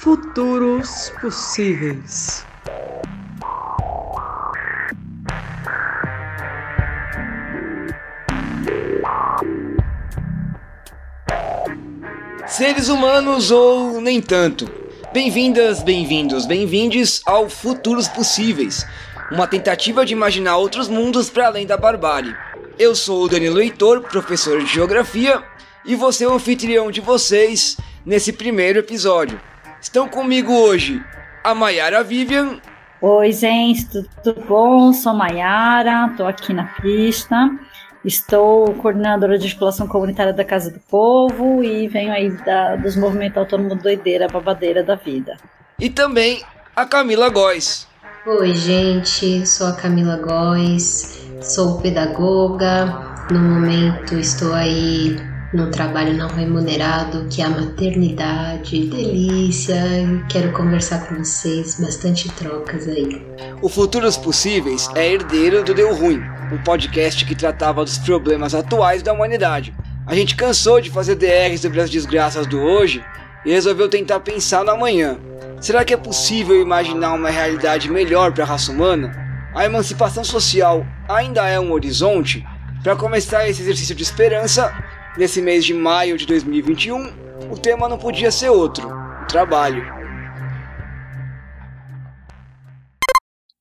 Futuros possíveis. Seres humanos ou nem tanto. Bem-vindas, bem-vindos, bem-vindes ao Futuros Possíveis, uma tentativa de imaginar outros mundos para além da barbárie. Eu sou o Danilo Heitor, professor de Geografia, e vou ser o anfitrião de vocês nesse primeiro episódio. Estão comigo hoje a Mayara Vivian. Oi, gente, tudo bom? Sou Mayara, estou aqui na pista. Estou coordenadora de articulação comunitária da Casa do Povo e venho aí da, dos movimentos autônomos doideira, babadeira da vida. E também a Camila Góes. Oi, gente, sou a Camila Góes, sou pedagoga. No momento estou aí no trabalho não remunerado, que é a maternidade, delícia. Quero conversar com vocês, bastante trocas aí. O Futuros Possíveis é herdeiro do Deu Ruim, um podcast que tratava dos problemas atuais da humanidade. A gente cansou de fazer DR sobre as desgraças do hoje e resolveu tentar pensar no amanhã. Será que é possível imaginar uma realidade melhor para a raça humana? A emancipação social ainda é um horizonte? Para começar esse exercício de esperança, nesse mês de maio de 2021, o tema não podia ser outro: o trabalho.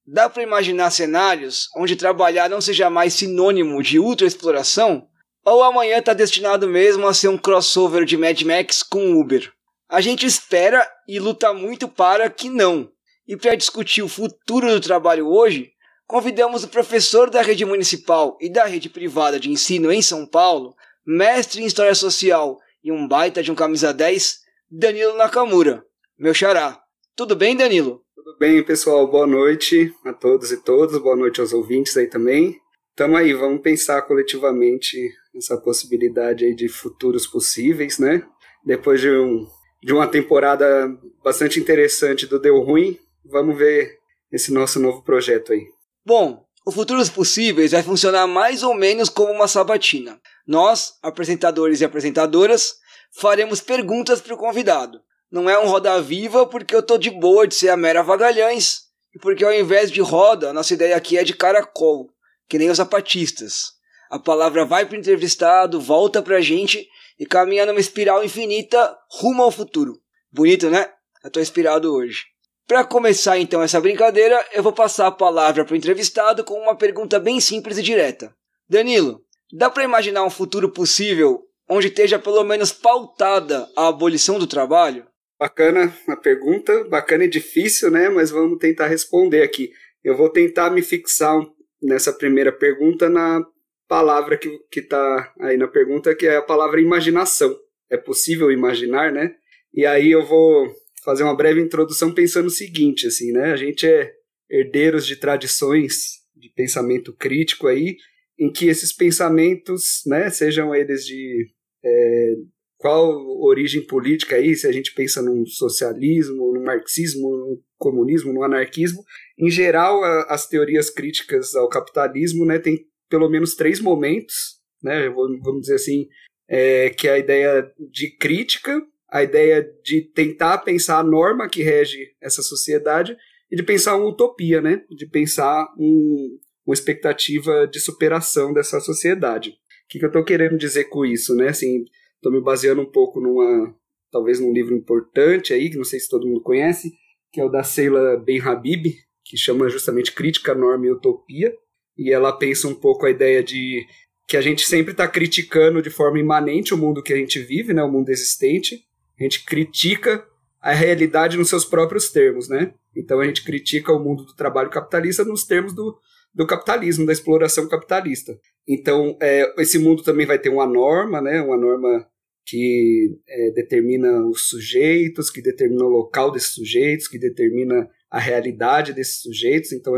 Dá para imaginar cenários onde trabalhar não seja mais sinônimo de ultraexploração? Ou amanhã está destinado mesmo a ser um crossover de Mad Max com Uber? A gente espera e luta muito para que não. E para discutir o futuro do trabalho hoje, convidamos o professor da rede municipal e da rede privada de ensino em São Paulo, mestre em História Social e um baita de um camisa 10, Danilo Nakamura. Meu xará. Tudo bem, Danilo? Tudo bem, pessoal? Boa noite a todos e todas. Boa noite aos ouvintes aí também. Tamo aí, vamos pensar coletivamente essa possibilidade aí de futuros possíveis, né? Depois de, um, de uma temporada bastante interessante do Deu Ruim, vamos ver esse nosso novo projeto aí. Bom, o Futuros Possíveis vai funcionar mais ou menos como uma sabatina. Nós, apresentadores e apresentadoras, faremos perguntas para o convidado não é um Roda Viva porque eu tô de boa de ser a mera vagalhães e porque ao invés de roda, nossa ideia aqui é de caracol, que nem os zapatistas. A palavra vai pro entrevistado, volta pra gente e caminha numa espiral infinita rumo ao futuro. Bonito, né? Eu tô inspirado hoje. Para começar então essa brincadeira, eu vou passar a palavra pro entrevistado com uma pergunta bem simples e direta. Danilo, dá para imaginar um futuro possível onde esteja pelo menos pautada a abolição do trabalho? Bacana a pergunta, bacana e difícil, né? Mas vamos tentar responder aqui. Eu vou tentar me fixar nessa primeira pergunta na palavra que está aí na pergunta, que é a palavra imaginação. É possível imaginar, né? E aí eu vou fazer uma breve introdução pensando o seguinte, assim, né? A gente é herdeiros de tradições de pensamento crítico aí, em que esses pensamentos, né, sejam eles de é, qual origem política aí, se a gente pensa num socialismo, num marxismo, num comunismo, num anarquismo. Em geral, a, as teorias críticas ao capitalismo né, tem pelo menos três momentos, né, vamos dizer assim, é, que é a ideia de crítica, a ideia de tentar pensar a norma que rege essa sociedade e de pensar uma utopia, né, de pensar um, uma expectativa de superação dessa sociedade. O que, que eu estou querendo dizer com isso? Né? Assim, Estou me baseando um pouco numa, talvez num livro importante aí, que não sei se todo mundo conhece, que é o da Sheila Ben Habib, que chama justamente Crítica, Norma e Utopia. E ela pensa um pouco a ideia de que a gente sempre está criticando de forma imanente o mundo que a gente vive, né, o mundo existente. A gente critica a realidade nos seus próprios termos, né? Então a gente critica o mundo do trabalho capitalista nos termos do, do capitalismo, da exploração capitalista. Então, é, esse mundo também vai ter uma norma, né? Uma norma que é, determina os sujeitos, que determina o local desses sujeitos, que determina a realidade desses sujeitos. Então,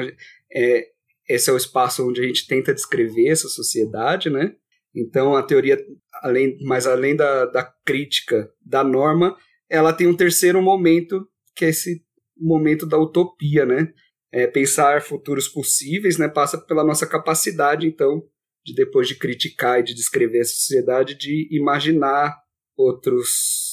é, esse é o espaço onde a gente tenta descrever essa sociedade, né? Então, a teoria, além, mas além da, da crítica da norma, ela tem um terceiro momento, que é esse momento da utopia, né? É, pensar futuros possíveis, né? Passa pela nossa capacidade, então, de depois de criticar e de descrever a sociedade, de imaginar outros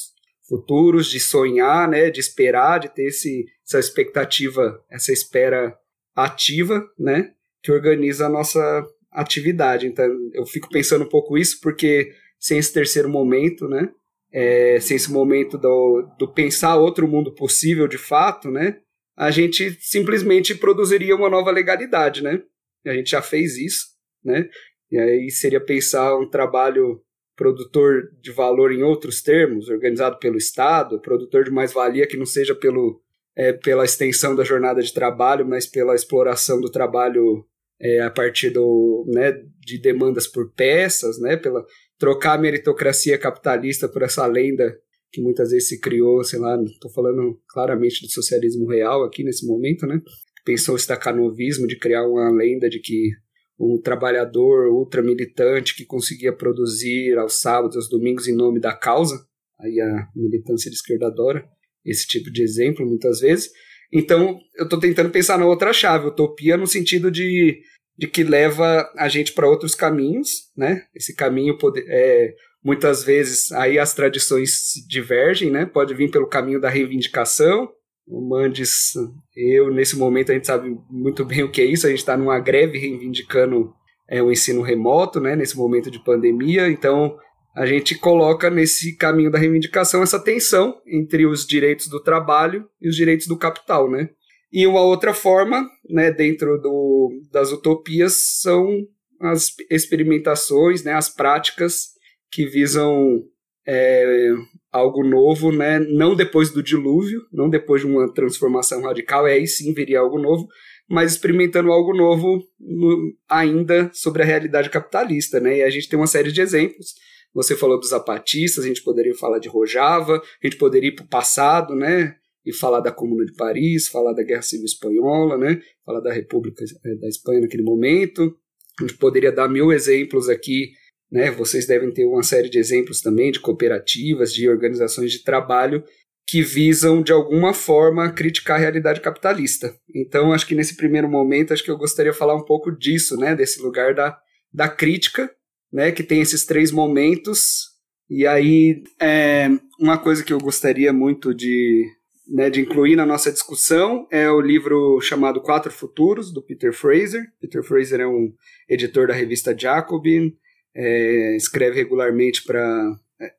futuros, de sonhar, né, de esperar, de ter esse, essa expectativa, essa espera ativa, né, que organiza a nossa atividade. Então, eu fico pensando um pouco isso porque sem esse terceiro momento, né, é, sem esse momento do, do pensar outro mundo possível de fato, né, a gente simplesmente produziria uma nova legalidade, né? A gente já fez isso, né? E aí seria pensar um trabalho produtor de valor em outros termos, organizado pelo Estado, produtor de mais-valia que não seja pelo, é, pela extensão da jornada de trabalho, mas pela exploração do trabalho é, a partir do, né, de demandas por peças, né, pela trocar a meritocracia capitalista por essa lenda que muitas vezes se criou, sei lá, estou falando claramente do socialismo real aqui nesse momento, né? Pensou esse stacanovismo de criar uma lenda de que um trabalhador ultramilitante que conseguia produzir aos sábados, aos domingos em nome da causa. Aí a militância de esquerda adora esse tipo de exemplo muitas vezes. Então, eu estou tentando pensar na outra chave, utopia no sentido de, de que leva a gente para outros caminhos, né? Esse caminho poder, é, muitas vezes aí as tradições divergem, né? Pode vir pelo caminho da reivindicação, o Mandes, eu, nesse momento, a gente sabe muito bem o que é isso, a gente está numa greve reivindicando é, o ensino remoto, né, nesse momento de pandemia, então a gente coloca nesse caminho da reivindicação essa tensão entre os direitos do trabalho e os direitos do capital, né? E uma outra forma, né, dentro do, das utopias, são as experimentações, né, as práticas que visam é, algo novo, né? Não depois do dilúvio, não depois de uma transformação radical, aí sim viria algo novo, mas experimentando algo novo no, ainda sobre a realidade capitalista, né? E a gente tem uma série de exemplos. Você falou dos zapatistas, a gente poderia falar de Rojava, a gente poderia ir para o passado, né? E falar da Comuna de Paris, falar da Guerra Civil Espanhola, né? Falar da República eh, da Espanha naquele momento. A gente poderia dar mil exemplos aqui né? Vocês devem ter uma série de exemplos também de cooperativas, de organizações de trabalho que visam de alguma forma criticar a realidade capitalista. Então, acho que nesse primeiro momento, acho que eu gostaria de falar um pouco disso, né? Desse lugar da, da crítica, né? Que tem esses três momentos. E aí, é, uma coisa que eu gostaria muito de, né, de incluir na nossa discussão é o livro chamado Quatro Futuros, do Peter Fraser. Peter Fraser é um editor da revista Jacobin, é, escreve regularmente para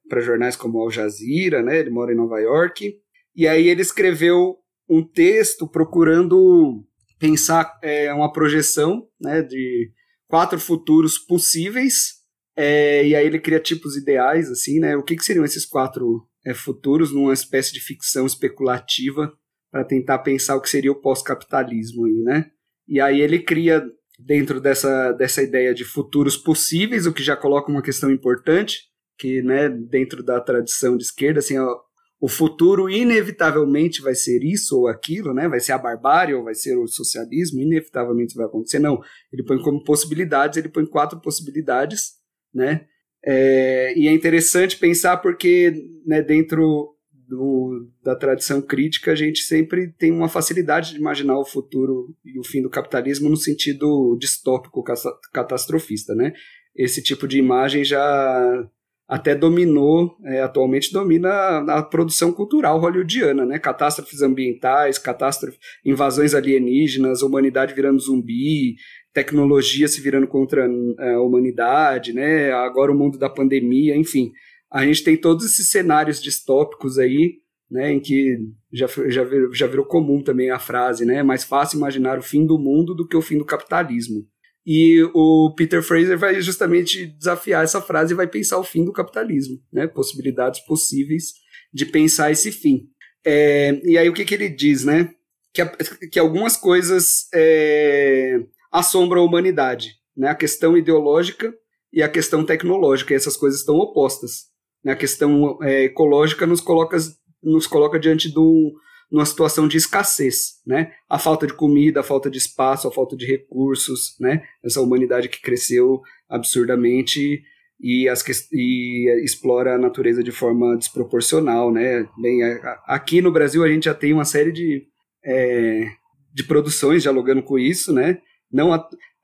para jornais como Al Jazeera, né? Ele mora em Nova York. E aí ele escreveu um texto procurando pensar é, uma projeção, né, de quatro futuros possíveis. É, e aí ele cria tipos ideais, assim, né? O que, que seriam esses quatro é, futuros numa espécie de ficção especulativa para tentar pensar o que seria o pós-capitalismo aí, né? E aí ele cria dentro dessa, dessa ideia de futuros possíveis, o que já coloca uma questão importante, que né, dentro da tradição de esquerda, assim, ó, o futuro inevitavelmente vai ser isso ou aquilo, né? Vai ser a barbárie ou vai ser o socialismo, inevitavelmente vai acontecer. Não, ele põe como possibilidades, ele põe quatro possibilidades, né? É, e é interessante pensar porque né, dentro do, da tradição crítica, a gente sempre tem uma facilidade de imaginar o futuro e o fim do capitalismo no sentido distópico, catastrofista, né? Esse tipo de imagem já até dominou, é, atualmente domina a, a, produção cultural hollywoodiana, né? Catástrofes ambientais, catástrofes, invasões alienígenas, humanidade virando zumbi, tecnologia se virando contra é, a humanidade, né? Agora o mundo da pandemia, enfim a gente tem todos esses cenários distópicos aí, né, em que já, já, já virou comum também a frase, né, é mais fácil imaginar o fim do mundo do que o fim do capitalismo. E o Peter Fraser vai justamente desafiar essa frase e vai pensar o fim do capitalismo, né, possibilidades possíveis de pensar esse fim. É, e aí o que, que ele diz, né, que, que algumas coisas é, assombram a humanidade, né, a questão ideológica e a questão tecnológica, e essas coisas estão opostas. Né? A questão é, ecológica nos coloca, nos coloca diante de um, uma situação de escassez, né? A falta de comida, a falta de espaço, a falta de recursos, né? Essa humanidade que cresceu absurdamente e, as, e explora a natureza de forma desproporcional, né? Bem, aqui no Brasil a gente já tem uma série de, é, de produções dialogando com isso, né? Não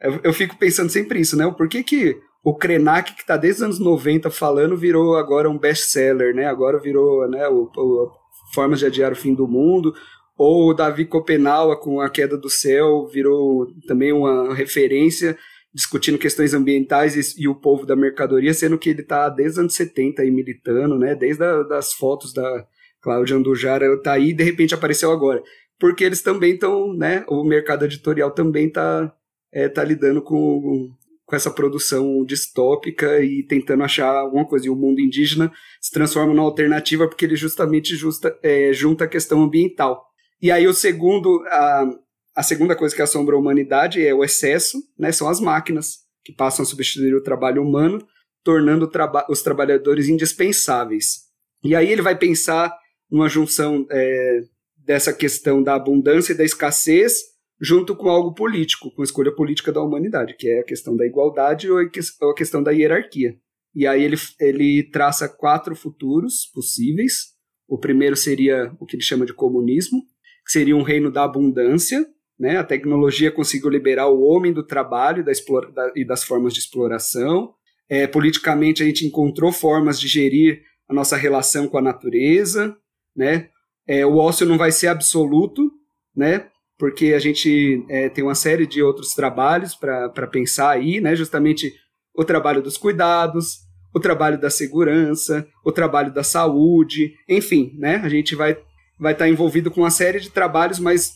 eu, eu, fico pensando sempre isso, né? Por que, que o Krenak, que está desde os anos 90 falando, virou agora um best-seller, né? Agora virou né, o, o Formas de Adiar o Fim do Mundo. Ou o Davi Copenaua com A Queda do Céu virou também uma referência discutindo questões ambientais e, e, o povo da mercadoria, sendo que ele está desde os anos 70 aí militando, né? Desde a, das fotos da Cláudia Andujara, está aí e de repente apareceu agora. Porque eles também estão, né? O mercado editorial também está é, tá lidando com, com essa produção distópica e tentando achar alguma coisa. E o mundo indígena se transforma numa alternativa porque ele justamente justa, é, junta a questão ambiental. E aí o segundo, a, a segunda coisa que assombra a humanidade é o excesso, né, são as máquinas, que passam a substituir o trabalho humano, tornando traba os trabalhadores indispensáveis. E aí ele vai pensar numa junção é, dessa questão da abundância e da escassez, junto com algo político, com a escolha política da humanidade, que é a questão da igualdade ou a questão da hierarquia. E aí ele, ele traça quatro futuros possíveis. O primeiro seria o que ele chama de comunismo, que seria um reino da abundância, né? A tecnologia conseguiu liberar o homem do trabalho da da, e das formas de exploração. É, politicamente, a gente encontrou formas de gerir a nossa relação com a natureza. Né? É, o ócio não vai ser absoluto, né? porque a gente é, tem uma série de outros trabalhos para pensar aí, né? justamente o trabalho dos cuidados, o trabalho da segurança, o trabalho da saúde, enfim, né? a gente vai vai estar envolvido com uma série de trabalhos, mas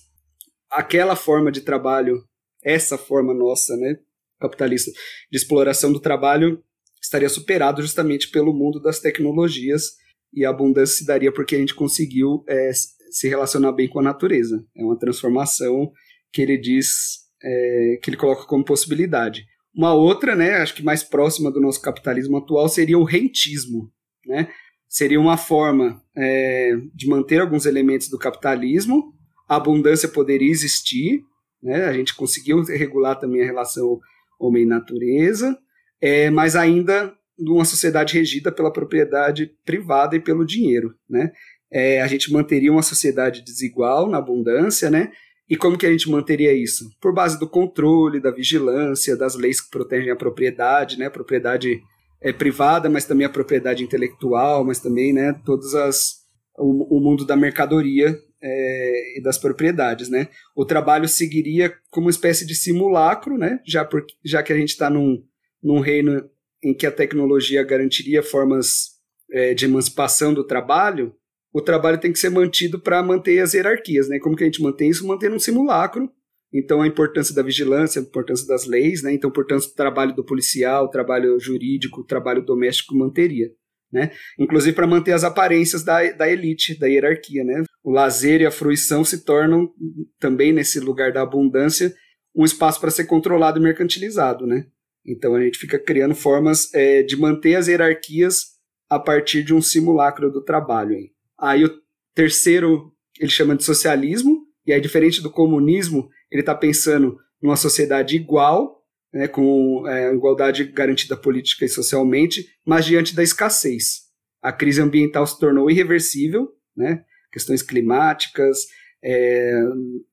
aquela forma de trabalho, essa forma nossa, né, capitalista, de exploração do trabalho, estaria superado justamente pelo mundo das tecnologias e a abundância se daria porque a gente conseguiu é, se relacionar bem com a natureza. É uma transformação que ele diz, é, que ele coloca como possibilidade. Uma outra, né, acho que mais próxima do nosso capitalismo atual, seria o rentismo, né? Seria uma forma é, de manter alguns elementos do capitalismo, a abundância poderia existir, né? A gente conseguiu regular também a relação homem-natureza, é, mas ainda numa sociedade regida pela propriedade privada e pelo dinheiro, né? É, a gente manteria uma sociedade desigual na abundância, né? E como que a gente manteria isso? Por base do controle, da vigilância, das leis que protegem a propriedade, né? A propriedade é, privada, mas também a propriedade intelectual, mas também, né? Todas as o, o mundo da mercadoria é, e das propriedades, né? O trabalho seguiria como uma espécie de simulacro, né? Já, por, já que a gente está num, num reino em que a tecnologia garantiria formas é, de emancipação do trabalho, o trabalho tem que ser mantido para manter as hierarquias, né? Como que a gente mantém isso? Mantendo um simulacro. Então, a importância da vigilância, a importância das leis, né? Então, portanto, o trabalho do policial, o trabalho jurídico, o trabalho doméstico manteria né? Inclusive para manter as aparências da, da elite, da hierarquia, né? O lazer e a fruição se tornam também nesse lugar da abundância um espaço para ser controlado e mercantilizado, né? Então a gente fica criando formas é, de manter as hierarquias a partir de um simulacro do trabalho. Aí, aí o terceiro ele chama de socialismo, e aí diferente do comunismo, ele está pensando numa sociedade igual, né, com é, igualdade garantida política e socialmente, mas diante da escassez. A crise ambiental se tornou irreversível, né, questões climáticas, é,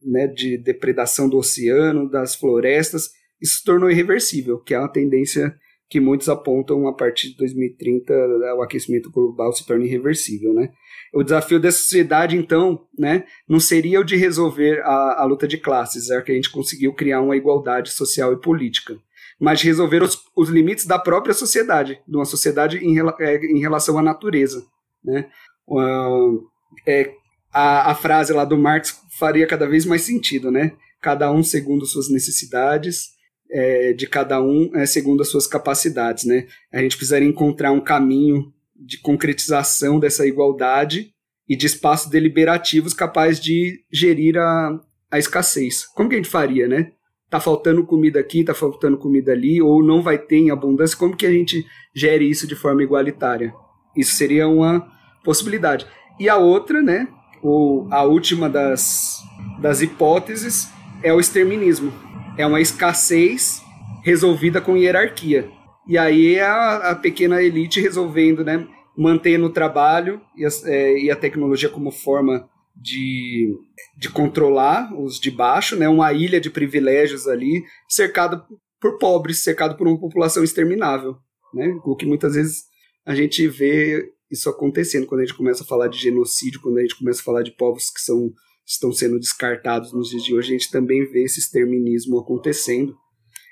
né, de depredação do oceano, das florestas, isso se tornou irreversível, que é uma tendência que muitos apontam a partir de 2030 o aquecimento global se torna irreversível, né? O desafio da sociedade, então, né, não seria o de resolver a, a luta de classes, já que a gente conseguiu criar uma igualdade social e política, mas de resolver os, os limites da própria sociedade, de uma sociedade em, é, em relação à natureza, né? Uh, é, a, a frase lá do Marx faria cada vez mais sentido, né? Cada um segundo suas necessidades, é, de cada um é, segundo as suas capacidades, né? A gente precisaria encontrar um caminho de concretização dessa igualdade e de espaços deliberativos capazes de gerir a, a escassez. Como que a gente faria, né? Tá faltando comida aqui, tá faltando comida ali, ou não vai ter em abundância, como que a gente gere isso de forma igualitária? Isso seria uma possibilidade. E a outra, né, ou a última das, das hipóteses, é o exterminismo. É uma escassez resolvida com hierarquia. E aí é a, a pequena elite resolvendo, né, mantendo o trabalho e a, é, e a tecnologia como forma de, de controlar os de baixo, né, uma ilha de privilégios ali, cercada por pobres, cercado por uma população exterminável, né? O que muitas vezes a gente vê isso acontecendo quando a gente começa a falar de genocídio, quando a gente começa a falar de povos que são, estão sendo descartados nos dias de hoje, a gente também vê esse exterminismo acontecendo.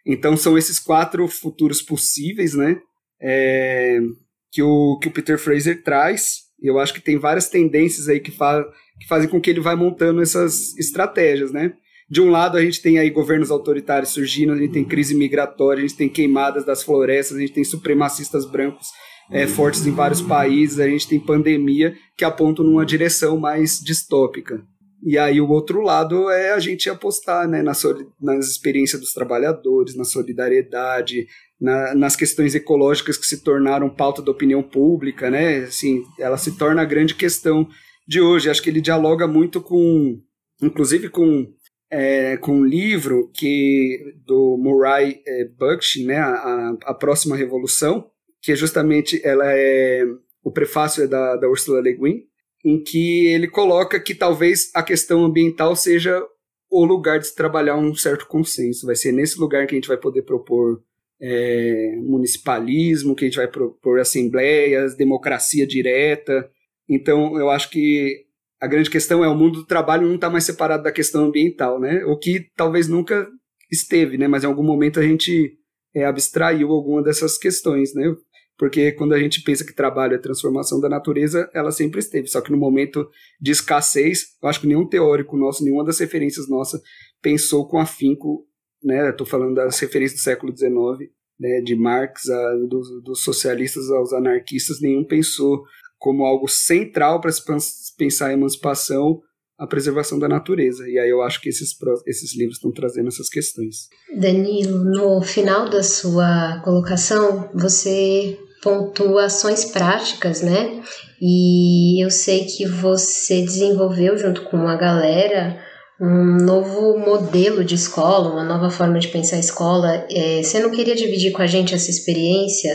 Então são esses quatro futuros possíveis, né? É, que, o, que o Peter Fraser traz. E eu acho que tem várias tendências aí que, fa que fazem com que ele vá montando essas estratégias, né? De um lado, a gente tem aí governos autoritários surgindo, a gente tem crise migratória, a gente tem queimadas das florestas, a gente tem supremacistas brancos é, fortes em vários países, a gente tem pandemia que apontam numa direção mais distópica. E aí o outro lado é a gente apostar né, na nas experiências dos trabalhadores, na solidariedade, na, nas questões ecológicas que se tornaram pauta da opinião pública, né? Assim, ela se torna a grande questão de hoje. Acho que ele dialoga muito com, inclusive com é, com um livro que do Murray é, Bookchin, né, a, a próxima revolução, que é justamente ela é o prefácio é da, da Ursula Le Guin, em que ele coloca que talvez a questão ambiental seja o lugar de se trabalhar um certo consenso. Vai ser nesse lugar que a gente vai poder propor é, municipalismo, que a gente vai propor assembleias, democracia direta. Então, eu acho que a grande questão é o mundo do trabalho não está mais separado da questão ambiental, né? O que talvez nunca esteve, né? Mas em algum momento a gente é, abstraiu alguma dessas questões, né? Porque quando a gente pensa que trabalho é transformação da natureza, ela sempre esteve. Só que no momento de escassez, eu acho que nenhum teórico nosso, nenhuma das referências nossas pensou com afinco, né? Estou falando das referências do século XIX, né? de Marx, a, dos, socialistas aos anarquistas, nenhum pensou como algo central para se pensar a emancipação a preservação da natureza. E aí eu acho que esses, esses livros estão trazendo essas questões. Danilo, no final da sua colocação, você pontua ações práticas, né? E eu sei que você desenvolveu junto com uma galera um novo modelo de escola, uma nova forma de pensar a escola. É, você não queria dividir com a gente essa experiência?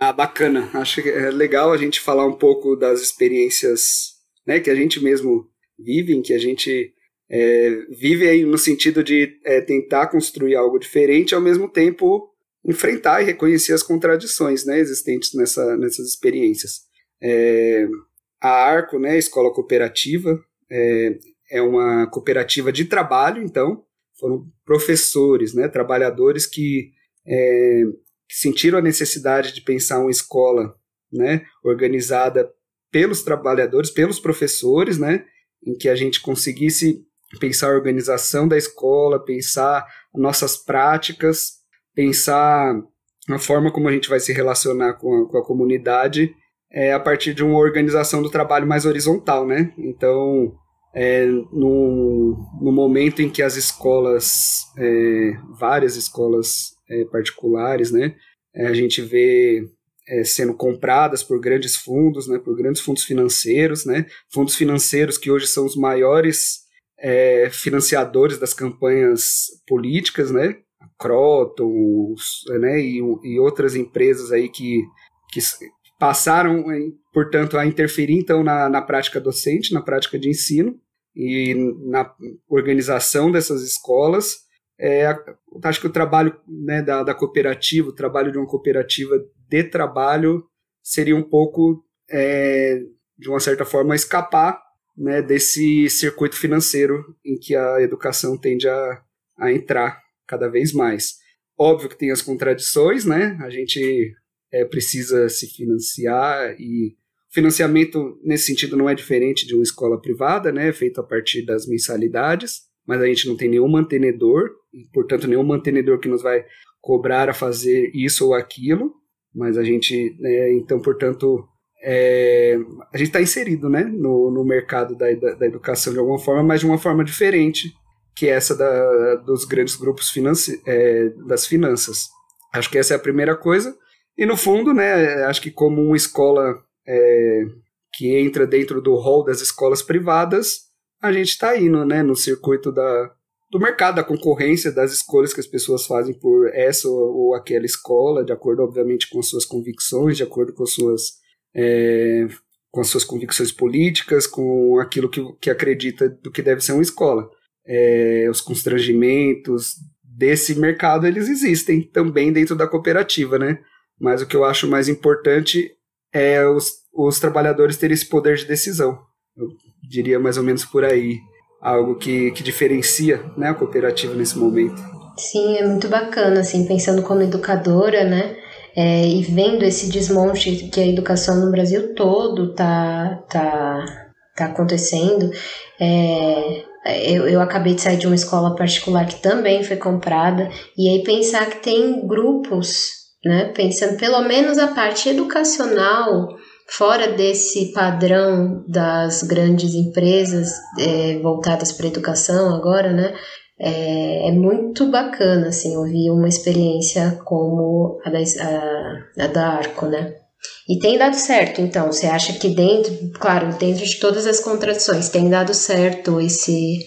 Ah, bacana. Acho que é legal a gente falar um pouco das experiências né, que a gente mesmo vive, que a gente é, vive aí no sentido de é, tentar construir algo diferente, ao mesmo tempo enfrentar e reconhecer as contradições né, existentes nessa, nessas experiências. É, a ARCO, né, Escola Cooperativa, é, é uma cooperativa de trabalho, então, foram professores, né, trabalhadores que, é, que sentiram a necessidade de pensar uma escola né, organizada pelos trabalhadores, pelos professores, né, em que a gente conseguisse pensar a organização da escola, pensar nossas práticas, pensar a forma como a gente vai se relacionar com a, com a comunidade é, a partir de uma organização do trabalho mais horizontal, né? Então, é, no, no momento em que as escolas, é, várias escolas é, particulares, né, é, a gente vê é, sendo compradas por grandes fundos, né, por grandes fundos financeiros, né, fundos financeiros que hoje são os maiores é, financiadores das campanhas políticas, né, Croton, né, e, e outras empresas aí que, que passaram, portanto, a interferir então na, na prática docente, na prática de ensino e na organização dessas escolas. É, acho que o trabalho né, da, da cooperativa, o trabalho de uma cooperativa de trabalho seria um pouco, é, de uma certa forma, escapar né, desse circuito financeiro em que a educação tende a, a entrar cada vez mais. Óbvio que tem as contradições, né? A gente é, precisa se financiar e financiamento nesse sentido não é diferente de uma escola privada, né? Feito a partir das mensalidades, mas a gente não tem nenhum mantenedor, portanto nenhum mantenedor que nos vai cobrar a fazer isso ou aquilo mas a gente, né, então, portanto, é, a gente está inserido né, no, no mercado da, da, da, educação de alguma forma, mas de uma forma diferente que essa da, dos grandes grupos é, das finanças. Acho que essa é a primeira coisa. E no fundo, né, acho que como uma escola é, que entra dentro do rol das escolas privadas, a gente está indo né, no circuito da, do mercado, da concorrência, das escolhas que as pessoas fazem por essa ou, aquela escola, de acordo, obviamente, com suas convicções, de acordo com suas, é, com as suas convicções políticas, com aquilo que, que acredita do que deve ser uma escola. É, os constrangimentos desse mercado eles existem também dentro da cooperativa, né? Mas o que eu acho mais importante é os, os trabalhadores terem esse poder de decisão. Eu diria mais ou menos por aí algo que, que diferencia né, a cooperativa nesse momento. Sim, é muito bacana, assim, pensando como educadora, né? É, e vendo esse desmonte que a educação no Brasil todo tá, tá, tá acontecendo. É, eu, eu acabei de sair de uma escola particular que também foi comprada, e aí pensar que tem grupos, né? Pensando pelo menos a parte educacional fora desse padrão das grandes empresas é, voltadas para a educação agora, né? É, é, muito bacana, assim, ouvir uma experiência como a da, a, a da Arco, né? E tem dado certo, então, você acha que dentro, claro, dentro de todas as contradições, tem dado certo esse,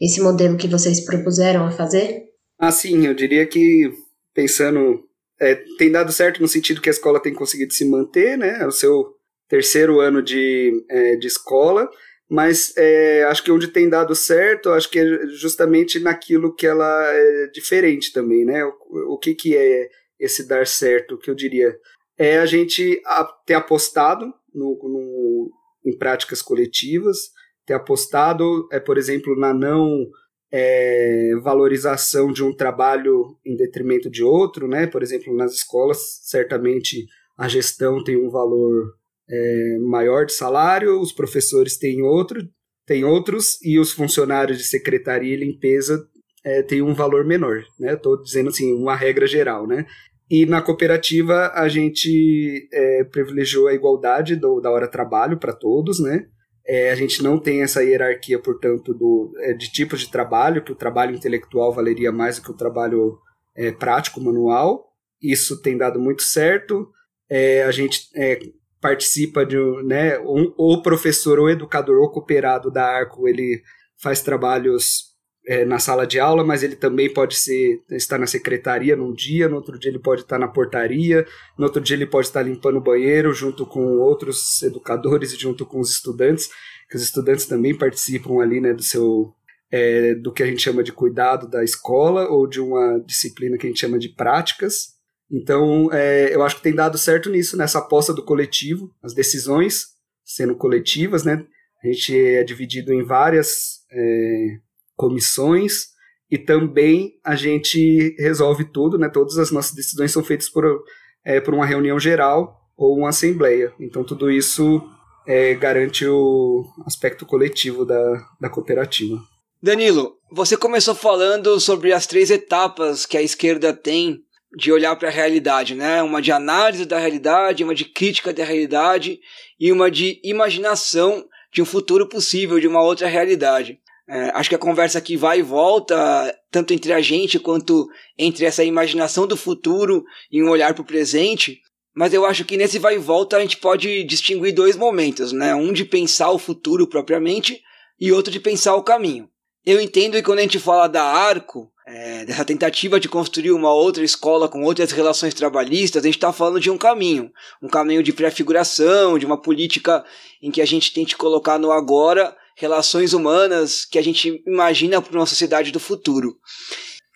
esse modelo que vocês propuseram a fazer? Ah, sim, eu diria que, pensando, é, tem dado certo no sentido que a escola tem conseguido se manter, né? É o seu terceiro ano de, é, de escola, mas é, acho que onde tem dado certo, acho que é justamente naquilo que ela é diferente também, né? O, o que, que é esse dar certo, que eu diria? É a gente ter apostado no, no, em práticas coletivas, ter apostado, é, por exemplo, na não é, valorização de um trabalho em detrimento de outro, né? Por exemplo, nas escolas, certamente a gestão tem um valor é, maior de salário, os professores têm outro, têm outros e os funcionários de secretaria e limpeza é, têm um valor menor, né? Estou dizendo assim uma regra geral, né? E na cooperativa a gente é, privilegiou a igualdade do, da hora trabalho para todos, né? É, a gente não tem essa hierarquia, portanto, do, é, de tipos de trabalho, que o trabalho intelectual valeria mais do que o trabalho é, prático, manual. Isso tem dado muito certo. É, a gente é, participa de um, né, um, o professor, o educador, o cooperado da Arco, ele faz trabalhos é, na sala de aula, mas ele também pode ser estar na secretaria num dia, no outro dia ele pode estar na portaria, no outro dia ele pode estar limpando o banheiro junto com outros educadores e junto com os estudantes, que os estudantes também participam ali, né, do seu é, do que a gente chama de cuidado da escola ou de uma disciplina que a gente chama de práticas. Então, é, eu acho que tem dado certo nisso, nessa aposta do coletivo, as decisões sendo coletivas, né? A gente é dividido em várias é, comissões e também a gente resolve tudo, né? Todas as nossas decisões são feitas por, é, por uma reunião geral ou uma assembleia. Então, tudo isso é, garante o aspecto coletivo da, da cooperativa. Danilo, você começou falando sobre as três etapas que a esquerda tem de olhar para a realidade, né? Uma de análise da realidade, uma de crítica da realidade e uma de imaginação de um futuro possível, de uma outra realidade. É, acho que a conversa aqui vai e volta, tanto entre a gente quanto entre essa imaginação do futuro e um olhar para o presente. Mas eu acho que nesse vai e volta a gente pode distinguir dois momentos, né? Um de pensar o futuro propriamente e outro de pensar o caminho. Eu entendo que quando a gente fala da arco, é, dessa tentativa de construir uma outra escola com outras relações trabalhistas, a gente está falando de um caminho, um caminho de prefiguração, de uma política em que a gente tente colocar no agora relações humanas que a gente imagina para uma sociedade do futuro.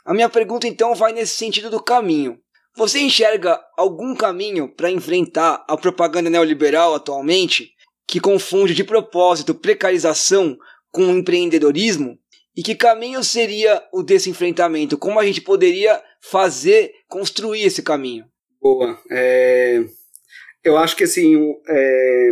A minha pergunta então vai nesse sentido do caminho. Você enxerga algum caminho para enfrentar a propaganda neoliberal atualmente, que confunde de propósito precarização com empreendedorismo? E que caminho seria o desse enfrentamento? Como a gente poderia fazer, construir esse caminho? Boa. É... Eu acho que assim, é...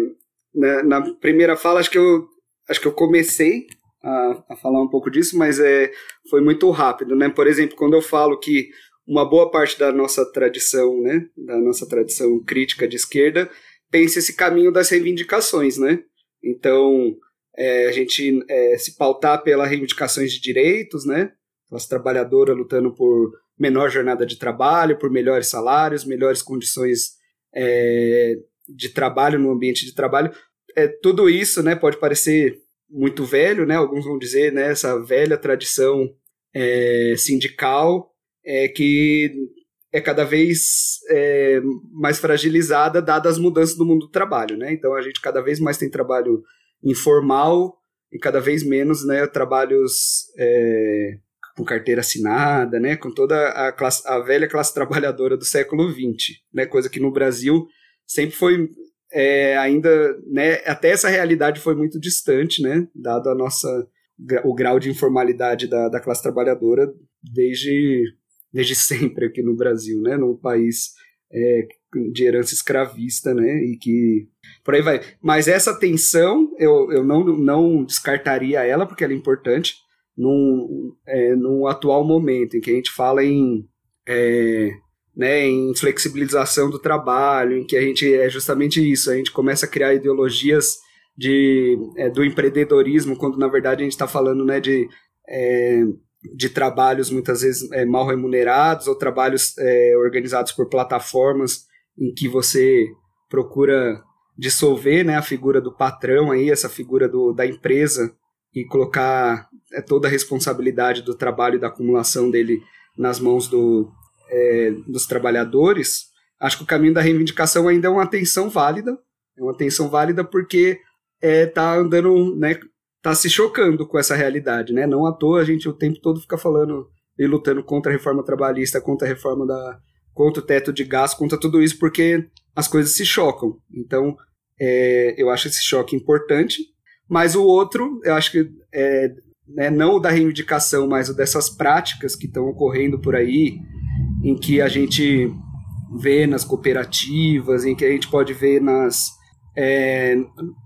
na, na, primeira fala, acho que eu, acho que eu comecei a, a falar um pouco disso, mas é, foi muito rápido, né? Por exemplo, quando eu falo que uma boa parte da nossa tradição, né, da nossa tradição crítica de esquerda, pensa esse caminho das reivindicações, né? Então, é, a gente é, se pautar pelas reivindicações de direitos, né? Classe trabalhadora lutando por menor jornada de trabalho, por melhores salários, melhores condições é, de trabalho no ambiente de trabalho. É, tudo isso né, pode parecer muito velho, né? Alguns vão dizer né, essa velha tradição é, sindical é, que é cada vez é, mais fragilizada dadas as mudanças do mundo do trabalho, né? Então a gente cada vez mais tem trabalho informal e cada vez menos né, trabalhos é, com carteira assinada, né, com toda a, classe, a velha classe trabalhadora do século XX, né, coisa que no Brasil sempre foi é, ainda, né, até essa realidade foi muito distante, né, dado a nossa o grau de informalidade da, da classe trabalhadora desde, desde sempre aqui no Brasil, né, num país é, de herança escravista, né, e que por aí vai. Mas essa tensão eu, eu não, não descartaria ela porque ela é importante num, é, num atual momento em que a gente fala em é, né, em flexibilização do trabalho, em que a gente é justamente isso, a gente começa a criar ideologias de, é, do empreendedorismo, quando na verdade a gente está falando né, de, é, de trabalhos muitas vezes é, mal remunerados ou trabalhos é, organizados por plataformas em que você procura dissolver né, a figura do patrão aí, essa figura do, da empresa e colocar é, toda a responsabilidade do trabalho e da acumulação dele nas mãos do, é, dos trabalhadores, acho que o caminho da reivindicação ainda é uma atenção válida, é uma atenção válida porque é, tá andando, né, tá se chocando com essa realidade, né? Não à toa a gente o tempo todo fica falando e lutando contra a reforma trabalhista, contra a reforma da contra o teto de gás, contra tudo isso, porque as coisas se chocam. Então, é, eu acho esse choque importante, mas o outro, eu acho que é, né, não o da reivindicação, mas o dessas práticas que estão ocorrendo por aí, em que a gente vê nas cooperativas, em que a gente pode ver nas, é,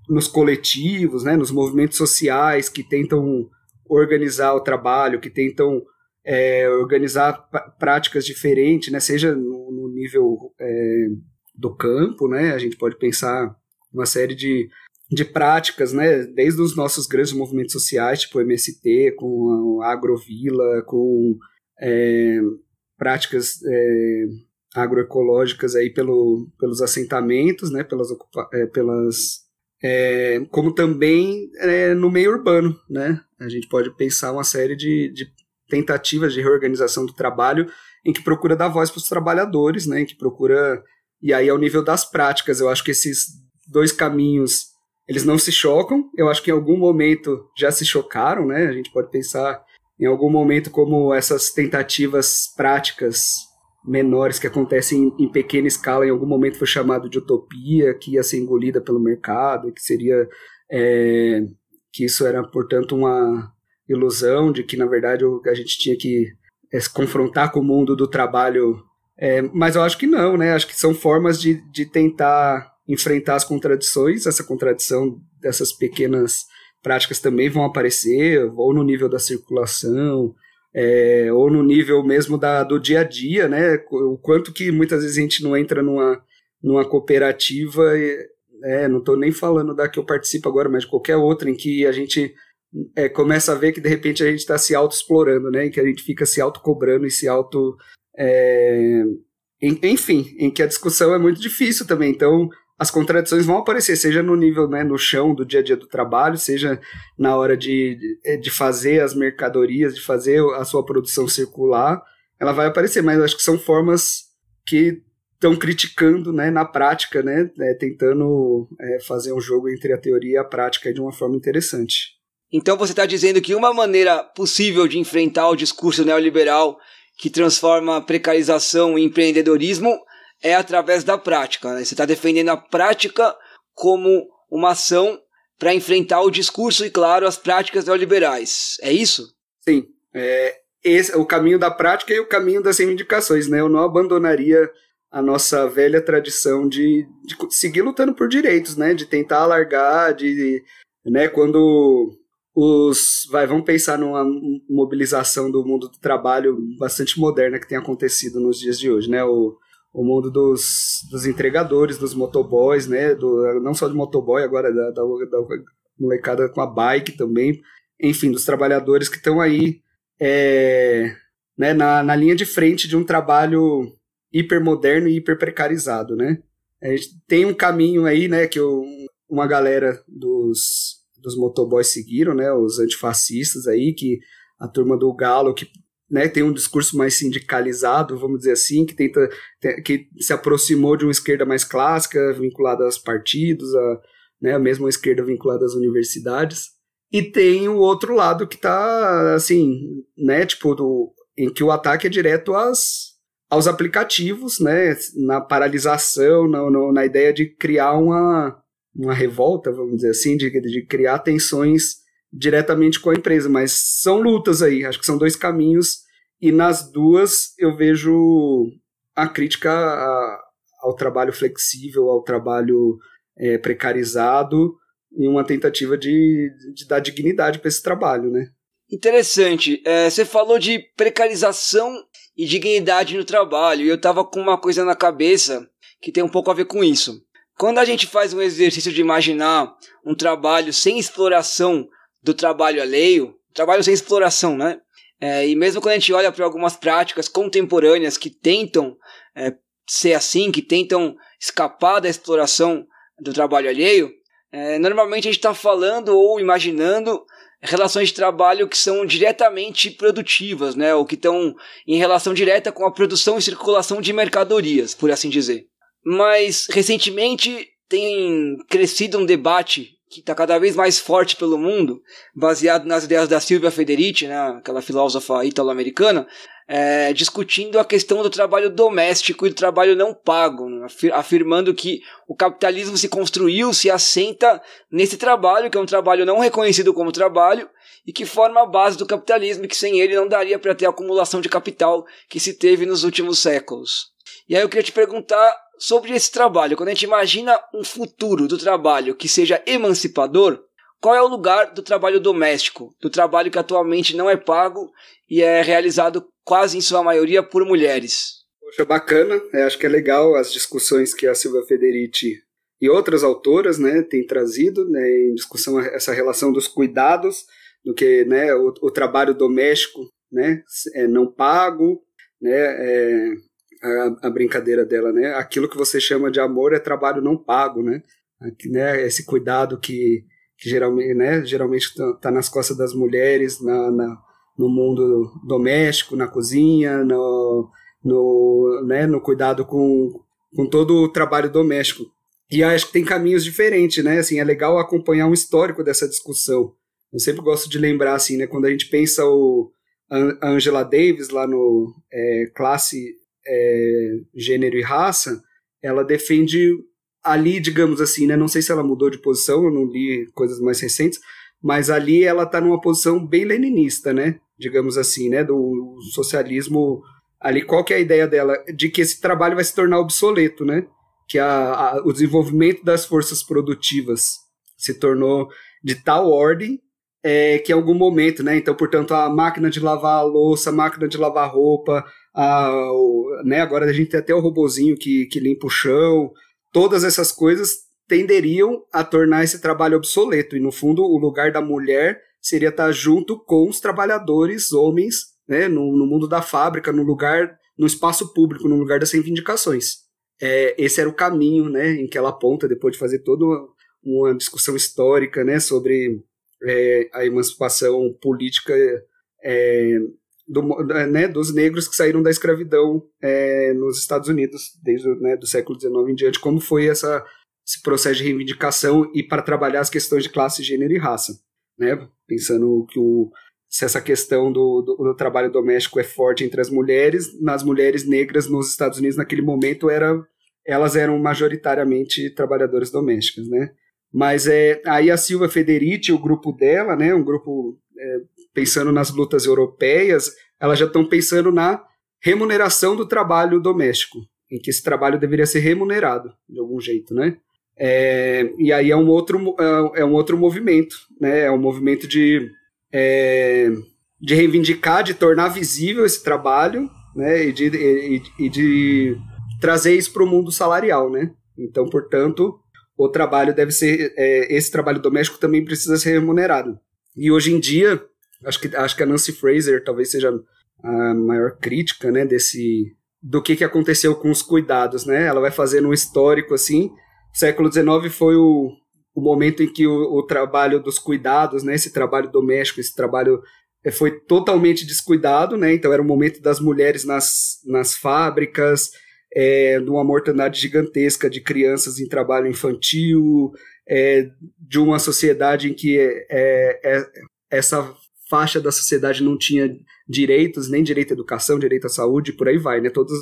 nos coletivos, né, nos movimentos sociais que tentam organizar o trabalho, que tentam é, organizar práticas diferentes, né, seja no, no nível é, do campo, né, a gente pode pensar uma série de, de práticas, né, desde os nossos grandes movimentos sociais, tipo o MST, com a Agrovila, com é, práticas é, agroecológicas aí pelo, pelos assentamentos, né, pelas, é, pelas é, como também é, no meio urbano, né, a gente pode pensar uma série de, de tentativas de reorganização do trabalho em que procura dar voz para os trabalhadores, né, em que procura e aí ao nível das práticas, eu acho que esses dois caminhos eles não se chocam, eu acho que em algum momento já se chocaram, né, a gente pode pensar em algum momento como essas tentativas práticas menores que acontecem em, em, pequena escala, em algum momento foi chamado de utopia, que ia ser engolida pelo mercado, que seria é, que isso era, portanto, uma ilusão de que, na verdade, a gente tinha que é, se confrontar com o mundo do trabalho. É, mas eu acho que não, né? Acho que são formas de, de tentar enfrentar as contradições, essa contradição dessas pequenas práticas também vão aparecer, ou no nível da circulação, é, ou no nível mesmo da, do dia a dia, né? O quanto que muitas vezes a gente não entra numa, numa cooperativa, é, não estou nem falando da que eu participo agora, mas de qualquer outra, em que a gente é, começa a ver que de repente a gente está se auto-explorando, né? Em que a gente fica se auto-cobrando e se auto. É, enfim, em que a discussão é muito difícil também. Então, as contradições vão aparecer, seja no nível, né, no chão do dia a dia do trabalho, seja na hora de, de fazer as mercadorias, de fazer a sua produção circular, ela vai aparecer, mas acho que são formas que estão criticando, né, na prática, né, é, tentando é, fazer um jogo entre a teoria e a prática de uma forma interessante. Então você está dizendo que uma maneira possível de enfrentar o discurso neoliberal que transforma precarização em empreendedorismo é através da prática. Né? Você está defendendo a prática como uma ação para enfrentar o discurso e, claro, as práticas neoliberais. É isso? Sim. É, esse, o caminho da prática e o caminho das reivindicações. Né? Eu não abandonaria a nossa velha tradição de, de seguir lutando por direitos, né? de tentar alargar, de, né, quando os vai vamos pensar numa mobilização do mundo do trabalho bastante moderna que tem acontecido nos dias de hoje, né? O, o mundo dos, dos entregadores, dos motoboys, né? Do, não só de motoboy, agora da, da, da molecada com a bike também. Enfim, dos trabalhadores que estão aí é, né, na, na linha de frente de um trabalho hipermoderno e hiper precarizado, né? A gente tem um caminho aí, né, que eu, uma galera dos, dos motoboys seguiram, né, os antifascistas aí, que a turma do Galo, que né, tem um discurso mais sindicalizado, vamos dizer assim, que tenta que se aproximou de uma esquerda mais clássica, vinculada aos partidos, a, né, a mesma esquerda vinculada às universidades. e tem o outro lado que tá, assim, né, tipo, do, em que o ataque é direto às, aos aplicativos, né, na paralisação, na, no, na ideia de criar uma, uma revolta, vamos dizer assim, de, de criar tensões diretamente com a empresa, mas são lutas aí, acho que são dois caminhos, e nas duas eu vejo a crítica a, ao trabalho flexível, ao trabalho é, precarizado, em uma tentativa de, de dar dignidade para esse trabalho, né? Interessante. É, você falou de precarização e dignidade no trabalho, e eu estava com uma coisa na cabeça que tem um pouco a ver com isso. Quando a gente faz um exercício de imaginar um trabalho sem exploração do trabalho alheio, trabalho sem exploração, né? É, e mesmo quando a gente olha para algumas práticas contemporâneas que tentam é, ser assim, que tentam escapar da exploração do trabalho alheio, é, normalmente a gente está falando ou imaginando relações de trabalho que são diretamente produtivas, né? ou que estão em relação direta com a produção e circulação de mercadorias, por assim dizer. Mas recentemente tem crescido um debate que está cada vez mais forte pelo mundo, baseado nas ideias da Silvia Federici, né, aquela filósofa italo-americana, é, discutindo a questão do trabalho doméstico e do trabalho não pago, né, afirmando que o capitalismo se construiu, se assenta nesse trabalho, que é um trabalho não reconhecido como trabalho, e que forma a base do capitalismo, que sem ele não daria para ter a acumulação de capital que se teve nos últimos séculos. E aí eu queria te perguntar sobre esse trabalho. Quando a gente imagina um futuro do trabalho que seja emancipador, qual é o lugar do trabalho doméstico, do trabalho que atualmente não é pago e é realizado quase em sua maioria por mulheres? Poxa, bacana. É, acho que é legal as discussões que a Silvia Federici e outras autoras né, têm trazido né, em discussão essa relação dos cuidados, do que né, o, o trabalho doméstico né, é não pago, né, é, a, a, brincadeira dela, né? Aquilo que você chama de amor é trabalho não pago, né? Aqui, né esse cuidado que, que geralmente, né, geralmente está tá nas costas das mulheres, na, na, no mundo doméstico, na cozinha, no, no, né, no cuidado com, com todo o trabalho doméstico. E acho que tem caminhos diferentes, né? Assim, é legal acompanhar um histórico dessa discussão. Eu sempre gosto de lembrar, assim, né? Quando a gente pensa o, a Angela Davis lá no é, Classe é, gênero e raça, ela defende ali, digamos assim, né? Não sei se ela mudou de posição, eu não li coisas mais recentes, mas ali ela está numa posição bem leninista, né? Digamos assim, né? Do socialismo. Ali, qual que é a ideia dela? De que esse trabalho vai se tornar obsoleto, né? Que a, a, o desenvolvimento das forças produtivas se tornou de tal ordem é, que em algum momento, né? Então, portanto, a máquina de lavar a louça, a máquina de lavar roupa, a, o, né, agora a gente tem até o robozinho que, que limpa o chão, todas essas coisas tenderiam a tornar esse trabalho obsoleto, e no fundo o lugar da mulher seria estar junto com os trabalhadores, homens, né, no, no mundo da fábrica, no lugar, no espaço público, no lugar das reivindicações. É, esse era o caminho né, em que ela aponta, depois de fazer toda uma, uma discussão histórica né, sobre é, a emancipação política é, do, né, dos negros que saíram da escravidão é, nos Estados Unidos desde né, do século XIX em diante, como foi essa, esse processo de reivindicação e para trabalhar as questões de classe, gênero e raça, né? Pensando que o, se essa questão do, do, do, trabalho doméstico é forte entre as mulheres, nas mulheres negras nos Estados Unidos naquele momento era, elas eram majoritariamente trabalhadoras domésticas, né? Mas é, aí a Silva Federici, o grupo dela, né, um grupo é, pensando nas lutas europeias, elas já estão pensando na remuneração do trabalho doméstico, em que esse trabalho deveria ser remunerado de algum jeito, né? É, e aí é um outro é, é um outro movimento, né? É um movimento de é, de reivindicar, de tornar visível esse trabalho, né? E de, e, e de trazer isso para o mundo salarial, né? Então, portanto, o trabalho deve ser é, esse trabalho doméstico também precisa ser remunerado. E hoje em dia, acho que, acho que a Nancy Fraser talvez seja a maior crítica, né, desse do que, que aconteceu com os cuidados, né? Ela vai fazendo um histórico assim. O século XIX foi o, o momento em que o, o trabalho dos cuidados, né, esse trabalho doméstico, esse trabalho é, foi totalmente descuidado, né? Então era o momento das mulheres nas, nas fábricas, é, de uma mortandade gigantesca de crianças em trabalho infantil, é, de uma sociedade em que é, é, essa faixa da sociedade não tinha direitos, nem direito à educação, direito à saúde, por aí vai, né? Todos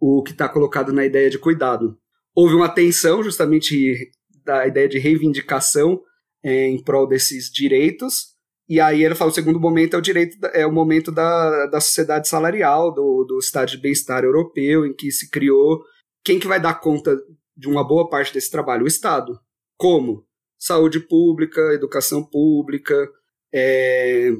o que está colocado na ideia de cuidado. Houve uma tensão justamente da ideia de reivindicação é, em prol desses direitos, e aí ele fala, o segundo momento é o direito, é o momento da, da sociedade salarial, do, do estado de bem-estar europeu, em que se criou quem que vai dar conta de uma boa parte desse trabalho? O Estado. Como? Saúde pública, educação pública, é,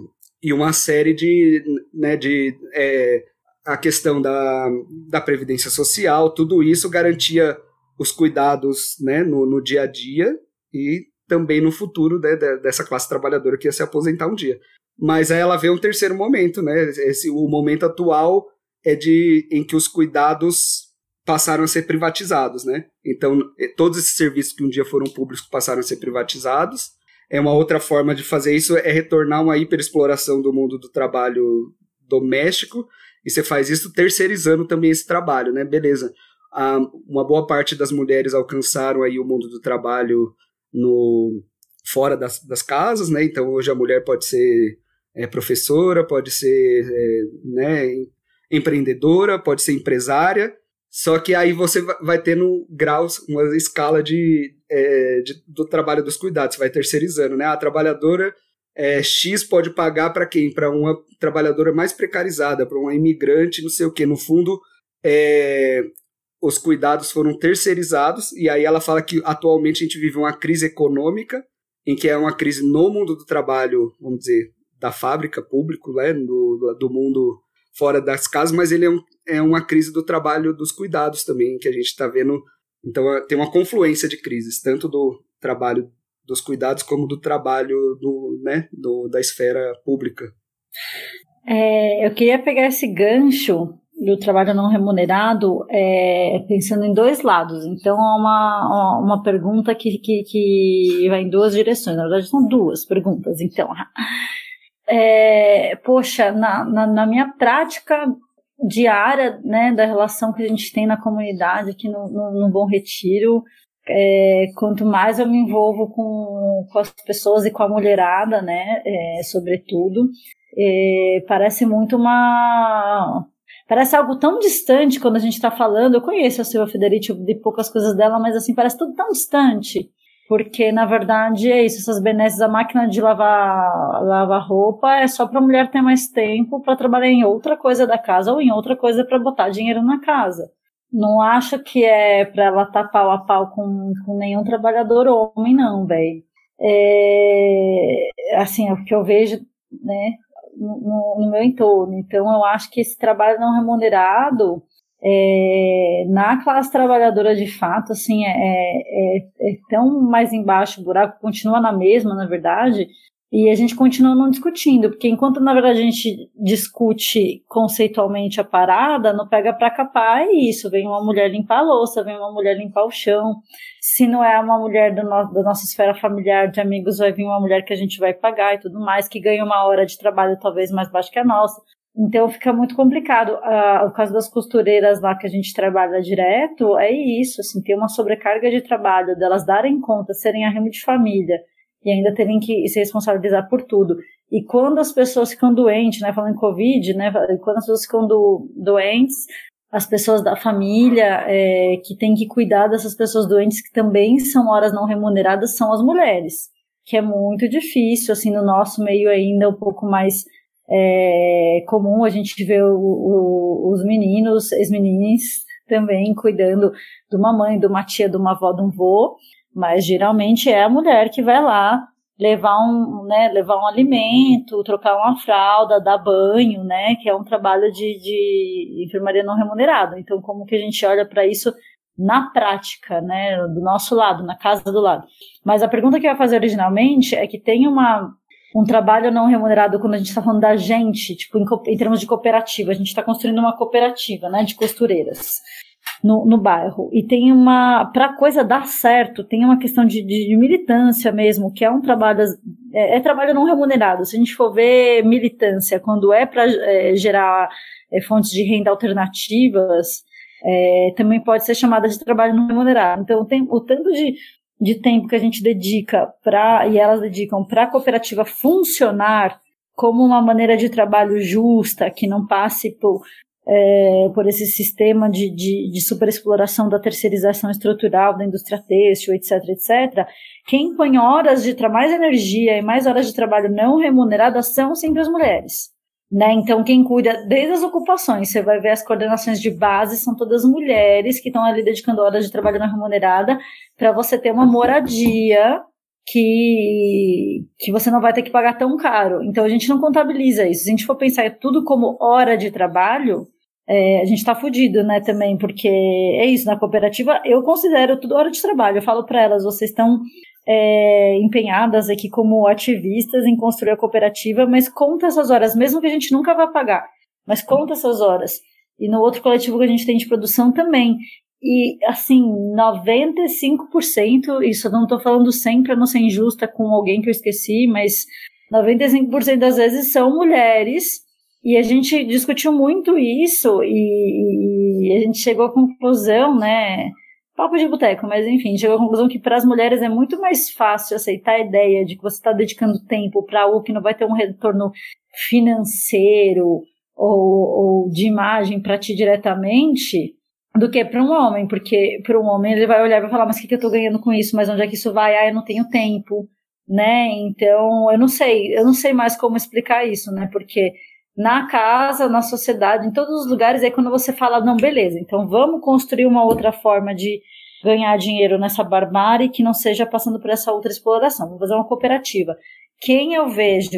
e uma série de, né, de é, a questão da, da previdência social, tudo isso garantia os cuidados né, no, no dia a dia e também no futuro né, dessa classe trabalhadora que ia se aposentar um dia. Mas aí ela vê um terceiro momento, né? Esse, o momento atual é de em que os cuidados passaram a ser privatizados, né? Então, todos esses serviços que um dia foram públicos passaram a ser privatizados. É uma outra forma de fazer isso é retornar uma hiperexploração do mundo do trabalho doméstico, e você faz isso terceirizando também esse trabalho, né? Beleza. Ah, uma boa parte das mulheres alcançaram aí o mundo do trabalho no fora das, das casas, né? Então hoje a mulher pode ser é, professora, pode ser é, né, empreendedora, pode ser empresária. Só que aí você vai tendo graus, uma escala de, é, de do trabalho dos cuidados, você vai terceirizando, né? A trabalhadora é, X pode pagar para quem? Para uma trabalhadora mais precarizada, para uma imigrante, não sei o que. No fundo, é, os cuidados foram terceirizados, e aí ela fala que atualmente a gente vive uma crise econômica, em que é uma crise no mundo do trabalho, vamos dizer, da fábrica, público, né, do, do mundo fora das casas, mas ele é, um, é uma crise do trabalho dos cuidados também, que a gente está vendo. Então tem uma confluência de crises, tanto do trabalho dos cuidados como do trabalho do, né, do, da esfera pública. É, eu queria pegar esse gancho do trabalho não remunerado é, pensando em dois lados. Então, é uma, uma pergunta que, que, que vai em duas direções. Na verdade, são duas perguntas. Então, é, poxa, na, na, na, minha prática diária né, da relação que a gente tem na comunidade aqui no, no, no Bom Retiro, é, quanto mais eu me envolvo com, com as pessoas e com a mulherada, né, é, sobretudo, é, parece muito uma Parece algo tão distante quando a gente está falando. Eu conheço a Silvia Federici de poucas coisas dela, mas assim, parece tudo tão distante. Porque, na verdade, é isso. Essas benesses, a máquina de lavar, lavar roupa é só para a mulher ter mais tempo para trabalhar em outra coisa da casa ou em outra coisa para botar dinheiro na casa. Não acho que é para ela estar tá pau a pau com, com nenhum trabalhador homem, não, velho. É, assim, é o que eu vejo, né? No, no, meu entorno. Então, eu acho que esse trabalho não remunerado é, na classe trabalhadora de fato, assim, é, é, é, tão mais embaixo, o buraco continua na mesma, na verdade, e a gente continua não discutindo, porque enquanto na verdade a gente discute conceitualmente a parada, não pega para capar é isso, vem uma mulher limpar a louça, vem uma mulher limpar o chão. Se não é uma mulher do no, da nossa esfera familiar de amigos, vai vir uma mulher que a gente vai pagar e tudo mais, que ganha uma hora de trabalho talvez mais baixa que a nossa. Então fica muito complicado. O caso das costureiras lá que a gente trabalha direto é isso, assim, tem uma sobrecarga de trabalho, delas darem conta, serem arrimo de família e ainda terem que se responsabilizar por tudo. E quando as pessoas ficam doentes, né, falando em Covid, né, quando as pessoas ficam do, doentes, as pessoas da família é, que tem que cuidar dessas pessoas doentes, que também são horas não remuneradas, são as mulheres, que é muito difícil, assim, no nosso meio ainda um pouco mais é, comum a gente vê o, o, os meninos, as meninas também cuidando de uma mãe, de uma tia, de uma avó, de um vô, mas geralmente é a mulher que vai lá levar um, né, levar um alimento, trocar uma fralda, dar banho, né, que é um trabalho de, de enfermaria não remunerado. Então, como que a gente olha para isso na prática, né, do nosso lado, na casa do lado. Mas a pergunta que eu ia fazer originalmente é que tem uma um trabalho não remunerado quando a gente está falando da gente, tipo, em, em termos de cooperativa, a gente está construindo uma cooperativa, né, de costureiras no, no bairro. E tem uma, para a coisa dar certo, tem uma questão de, de, de, militância mesmo, que é um trabalho, é, é, trabalho não remunerado. Se a gente for ver militância, quando é para é, gerar é, fontes de renda alternativas, é, também pode ser chamada de trabalho não remunerado. Então, tem o tanto de de tempo que a gente dedica para e elas dedicam para a cooperativa funcionar como uma maneira de trabalho justa, que não passe por, é, por esse sistema de, de, de superexploração da terceirização estrutural da indústria têxtil, etc, etc, quem põe horas de mais energia e mais horas de trabalho não remuneradas são sempre as mulheres. Né? Então, quem cuida desde as ocupações, você vai ver as coordenações de base, são todas mulheres que estão ali dedicando horas de trabalho não remunerada para você ter uma moradia que, que você não vai ter que pagar tão caro. Então, a gente não contabiliza isso. Se a gente for pensar tudo como hora de trabalho, é, a gente está fudido, né, também, porque é isso, na cooperativa eu considero tudo hora de trabalho. Eu falo para elas, vocês estão é, empenhadas aqui como ativistas em construir a cooperativa, mas conta essas horas, mesmo que a gente nunca vá pagar, mas conta essas horas. E no outro coletivo que a gente tem de produção também. E, assim, 95%, isso eu não estou falando sempre para não ser injusta com alguém que eu esqueci, mas 95% das vezes são mulheres. E a gente discutiu muito isso e, e a gente chegou à conclusão, né? papo de boteco, mas enfim, chegou à conclusão que para as mulheres é muito mais fácil aceitar a ideia de que você está dedicando tempo para algo que não vai ter um retorno financeiro ou, ou de imagem para ti diretamente do que para um homem, porque para um homem ele vai olhar e vai falar, mas o que, que eu estou ganhando com isso? Mas onde é que isso vai? Ah, eu não tenho tempo, né? Então, eu não sei, eu não sei mais como explicar isso, né? Porque na casa, na sociedade, em todos os lugares, aí quando você fala, não, beleza, então vamos construir uma outra forma de ganhar dinheiro nessa barbárie que não seja passando por essa outra exploração. Vamos fazer uma cooperativa. Quem eu vejo,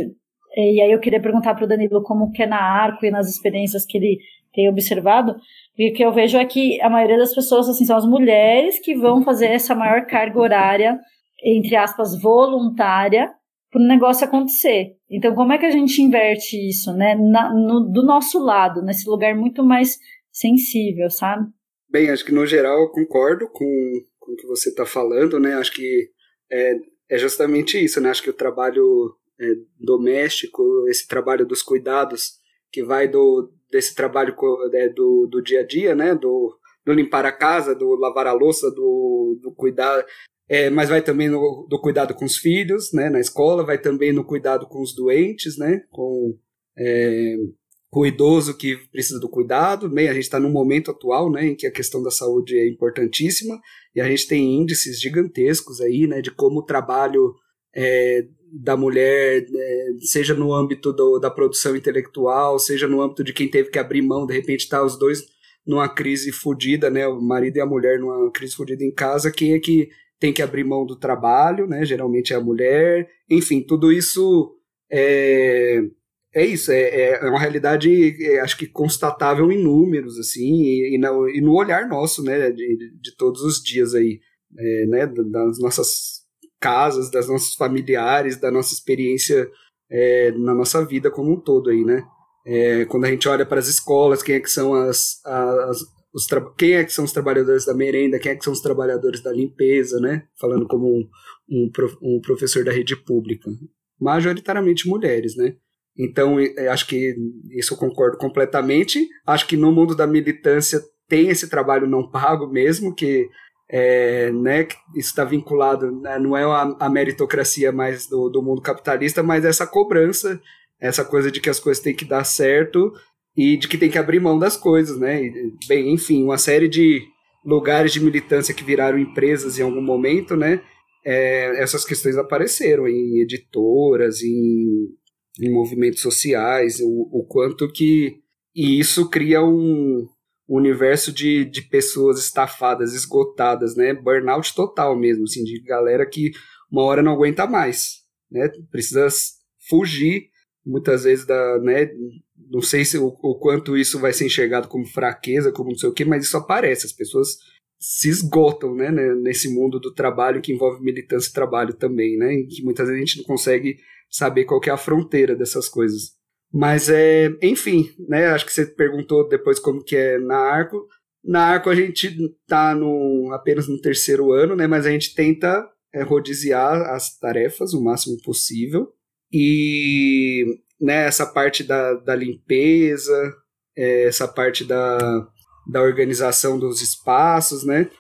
e aí eu queria perguntar para o Danilo como que é na Arco e nas experiências que ele tem observado, e o que eu vejo é que a maioria das pessoas, assim, são as mulheres que vão fazer essa maior carga horária, entre aspas, voluntária, para o negócio acontecer. Então, como é que a gente inverte isso, né? Na, no, do nosso lado, nesse lugar muito mais sensível, sabe? Bem, acho que no geral eu concordo com, com o que você está falando, né? Acho que é, é justamente isso, né? Acho que o trabalho é, doméstico, esse trabalho dos cuidados, que vai do desse trabalho é, do, do dia a dia, né? Do, do limpar a casa, do lavar a louça, do, do cuidar é, mas vai também no, do cuidado com os filhos, né, na escola, vai também no cuidado com os doentes, né, com, é, com o idoso que precisa do cuidado. Bem, a gente está num momento atual, né, em que a questão da saúde é importantíssima e a gente tem índices gigantescos aí, né, de como o trabalho é, da mulher, é, seja no âmbito do, da produção intelectual, seja no âmbito de quem teve que abrir mão, de repente tá os dois numa crise fodida, né, o marido e a mulher numa crise fodida em casa, quem é que tem que abrir mão do trabalho, né? Geralmente é a mulher. Enfim, tudo isso é, é isso, é, é uma realidade, é, acho que constatável em números, assim, e, e, no, e no olhar nosso, né, de, de todos os dias aí, é, né, das nossas casas, das nossos familiares, da nossa experiência é, na nossa vida como um todo aí, né. É, quando a gente olha para as escolas, quem é que são as, as, os quem é que são os trabalhadores da merenda, quem é que são os trabalhadores da limpeza, né? Falando como um, um, um professor da rede pública. Majoritariamente mulheres, né? Então, acho que isso eu concordo completamente. Acho que no mundo da militância tem esse trabalho não pago mesmo, que é, né, isso está vinculado, né, não é a, a, meritocracia mais do, do mundo capitalista, mas essa cobrança, essa coisa de que as coisas têm que dar certo e de que tem que abrir mão das coisas, né? Bem, enfim, uma série de lugares de militância que viraram empresas em algum momento, né? É, essas questões apareceram em editoras, em, em movimentos sociais, o, o, quanto que e isso cria um, universo de, de pessoas estafadas, esgotadas, né? Burnout total mesmo, assim, de galera que uma hora não aguenta mais, né? Precisa fugir muitas vezes da, né, não sei se o, o, quanto isso vai ser enxergado como fraqueza, como não sei o que, mas isso aparece, as pessoas se esgotam, né, nesse mundo do trabalho que envolve militância e trabalho também, né, em que muitas vezes a gente não consegue saber qual é a fronteira dessas coisas. Mas é, enfim, né, acho que você perguntou depois como que é na Arco. Na Arco a gente tá no, apenas no terceiro ano, né, mas a gente tenta é, rodiziar as tarefas o máximo possível. E né, essa parte da, da limpeza, é, essa parte da, da organização dos espaços, né?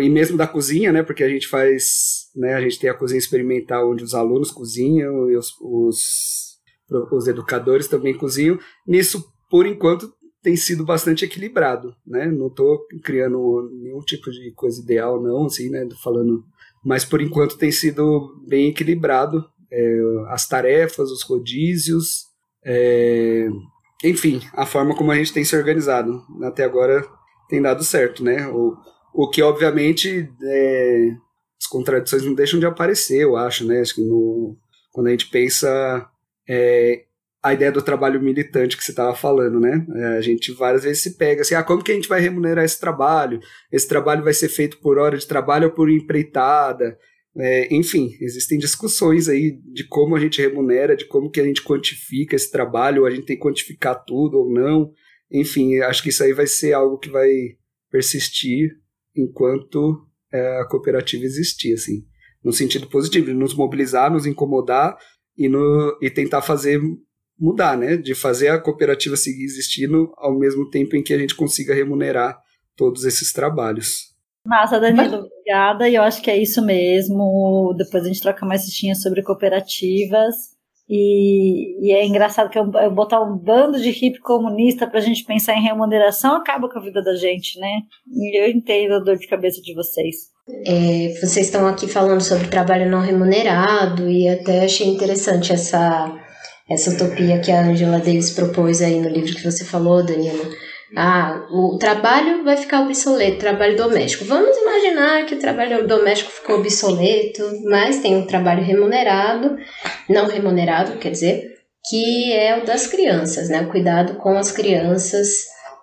e mesmo da cozinha, né? Porque a gente faz, né? A gente tem a cozinha experimental onde os alunos cozinham e os, os, os educadores também cozinham. Nisso, por enquanto, tem sido bastante equilibrado, né? Não estou criando nenhum tipo de coisa ideal, não, assim, né? Falando, mas por enquanto tem sido bem equilibrado é, as tarefas, os rodízios, é, enfim, a forma como a gente tem se organizado. Até agora tem dado certo, né? O, o que, obviamente, é, as contradições não deixam de aparecer, eu acho, né? Acho que no, quando a gente pensa é, a ideia do trabalho militante que você estava falando, né? É, a gente várias vezes se pega assim, ah, como que a gente vai remunerar esse trabalho? Esse trabalho vai ser feito por hora de trabalho ou por empreitada? É, enfim, existem discussões aí de como a gente remunera, de como que a gente quantifica esse trabalho, ou a gente tem que quantificar tudo ou não. Enfim, acho que isso aí vai ser algo que vai persistir enquanto é, a cooperativa existir, assim, no sentido positivo, de nos mobilizar, nos incomodar e, no, e tentar fazer mudar, né? De fazer a cooperativa seguir existindo ao mesmo tempo em que a gente consiga remunerar todos esses trabalhos. Massa, Danilo, obrigada. E eu acho que é isso mesmo. Depois a gente troca mais fichinhas sobre cooperativas. E, e, é engraçado que eu, eu, botar um bando de hippie comunista pra gente pensar em remuneração acaba com a vida da gente, né? E eu entendo a dor de cabeça de vocês. É, vocês estão aqui falando sobre trabalho não remunerado e até achei interessante essa, essa utopia que a Angela Davis propôs aí no livro que você falou, Danilo ah, o trabalho vai ficar obsoleto, trabalho doméstico. Vamos imaginar que o trabalho doméstico ficou obsoleto, mas tem um trabalho remunerado, não remunerado, quer dizer, que é o das crianças, né? O cuidado com as crianças.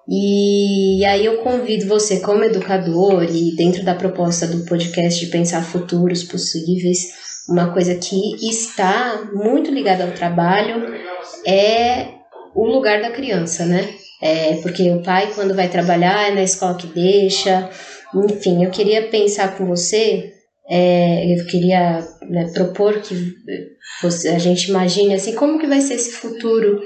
E aí eu convido você, como educador, e dentro da proposta do podcast de pensar futuros possíveis, uma coisa que está muito ligada ao trabalho é o lugar da criança, né? é, porque o pai, quando vai trabalhar, é na escola que deixa. Enfim, eu queria pensar com você, é, eu queria né, propor que você, a gente imagine assim, como que vai ser esse futuro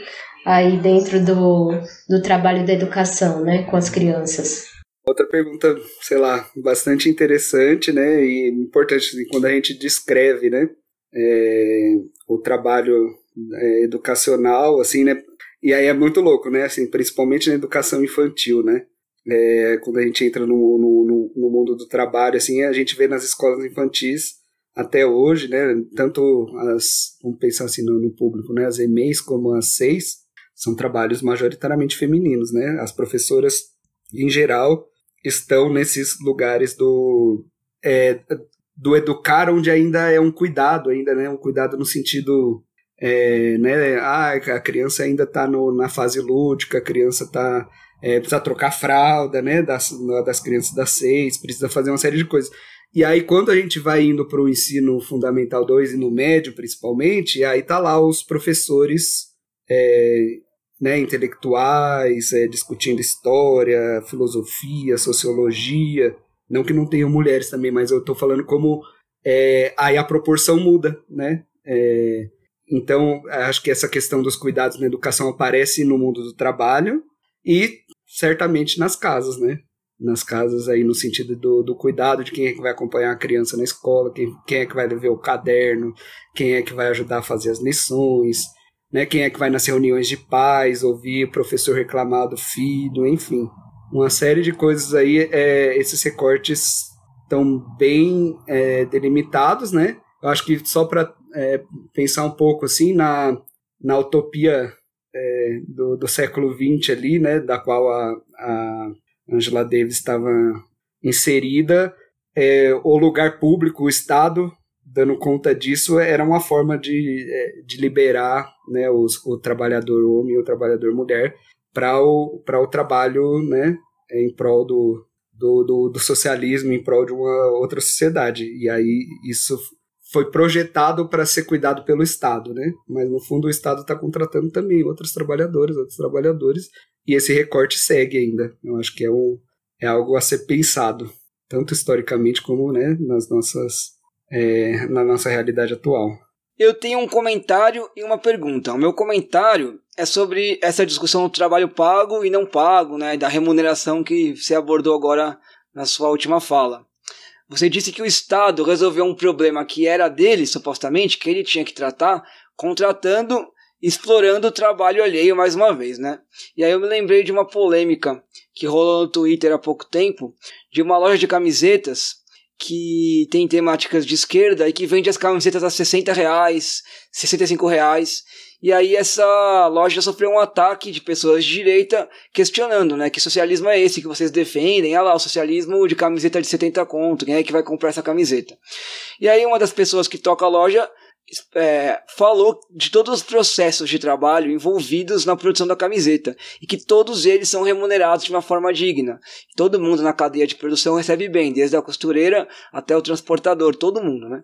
aí dentro do, do trabalho da educação, né, com as crianças. Outra pergunta, sei lá, bastante interessante, né, e importante assim, quando a gente descreve, né, é, o trabalho é, educacional, assim, né, e aí é muito louco, né? Assim, principalmente na educação infantil, né? É, quando a gente entra no, no, no, mundo do trabalho, assim, a gente vê nas escolas infantis até hoje, né? Tanto as, vamos pensar assim no, no público, né? As EMEIs como as SEIs são trabalhos majoritariamente femininos, né? As professoras, em geral, estão nesses lugares do é, do educar onde ainda é um cuidado, ainda, né? Um cuidado no sentido é, né, ah, a criança ainda está na fase lúdica, a criança está é, precisa trocar fralda, né, das, das crianças das seis, precisa fazer uma série de coisas. E aí, quando a gente vai indo para o ensino fundamental 2 e no médio, principalmente, aí tá lá os professores é, né, intelectuais, é, discutindo história, filosofia, sociologia. Não que não tenham mulheres também, mas eu estou falando como é, aí a proporção muda, né? É, então, acho que essa questão dos cuidados na educação aparece no mundo do trabalho e certamente nas casas, né? Nas casas aí no sentido do, do cuidado de quem é que vai acompanhar a criança na escola, quem, quem é que vai ver o caderno, quem é que vai ajudar a fazer as lições, né? Quem é que vai nas reuniões de pais, ouvir o professor reclamar do filho, enfim. Uma série de coisas aí, é, esses recortes estão bem é, delimitados, né? Eu acho que só para é, pensar um pouco assim na, na utopia é, do, do século XX ali, né, da qual a, a Angela Davis estava inserida, é, o lugar público, o Estado, dando conta disso, era uma forma de, é, de liberar né, os, o trabalhador homem e o trabalhador mulher para o, o trabalho né, em prol do, do, do, do, socialismo, em prol de uma outra sociedade. E aí isso foi projetado para ser cuidado pelo Estado, né? Mas no fundo o Estado está contratando também outros trabalhadores, outros trabalhadores, e esse recorte segue ainda. Eu acho que é, um, é algo a ser pensado, tanto historicamente como né, nas nossas, é, na nossa realidade atual. Eu tenho um comentário e uma pergunta. O meu comentário é sobre essa discussão do trabalho pago e não pago, né, da remuneração que você abordou agora na sua última fala. Você disse que o Estado resolveu um problema que era dele, supostamente, que ele tinha que tratar, contratando, explorando o trabalho alheio mais uma vez, né? E aí eu me lembrei de uma polêmica que rolou no Twitter há pouco tempo, de uma loja de camisetas que tem temáticas de esquerda e que vende as camisetas a 60 reais, 65 reais. E aí essa loja sofreu um ataque de pessoas de direita questionando, né, que socialismo é esse que vocês defendem? Ah lá, o socialismo de camiseta de 70 conto, quem é que vai comprar essa camiseta? E aí uma das pessoas que toca a loja é, falou de todos os processos de trabalho envolvidos na produção da camiseta e que todos eles são remunerados de uma forma digna. Todo mundo na cadeia de produção recebe bem, desde a costureira até o transportador, todo mundo, né?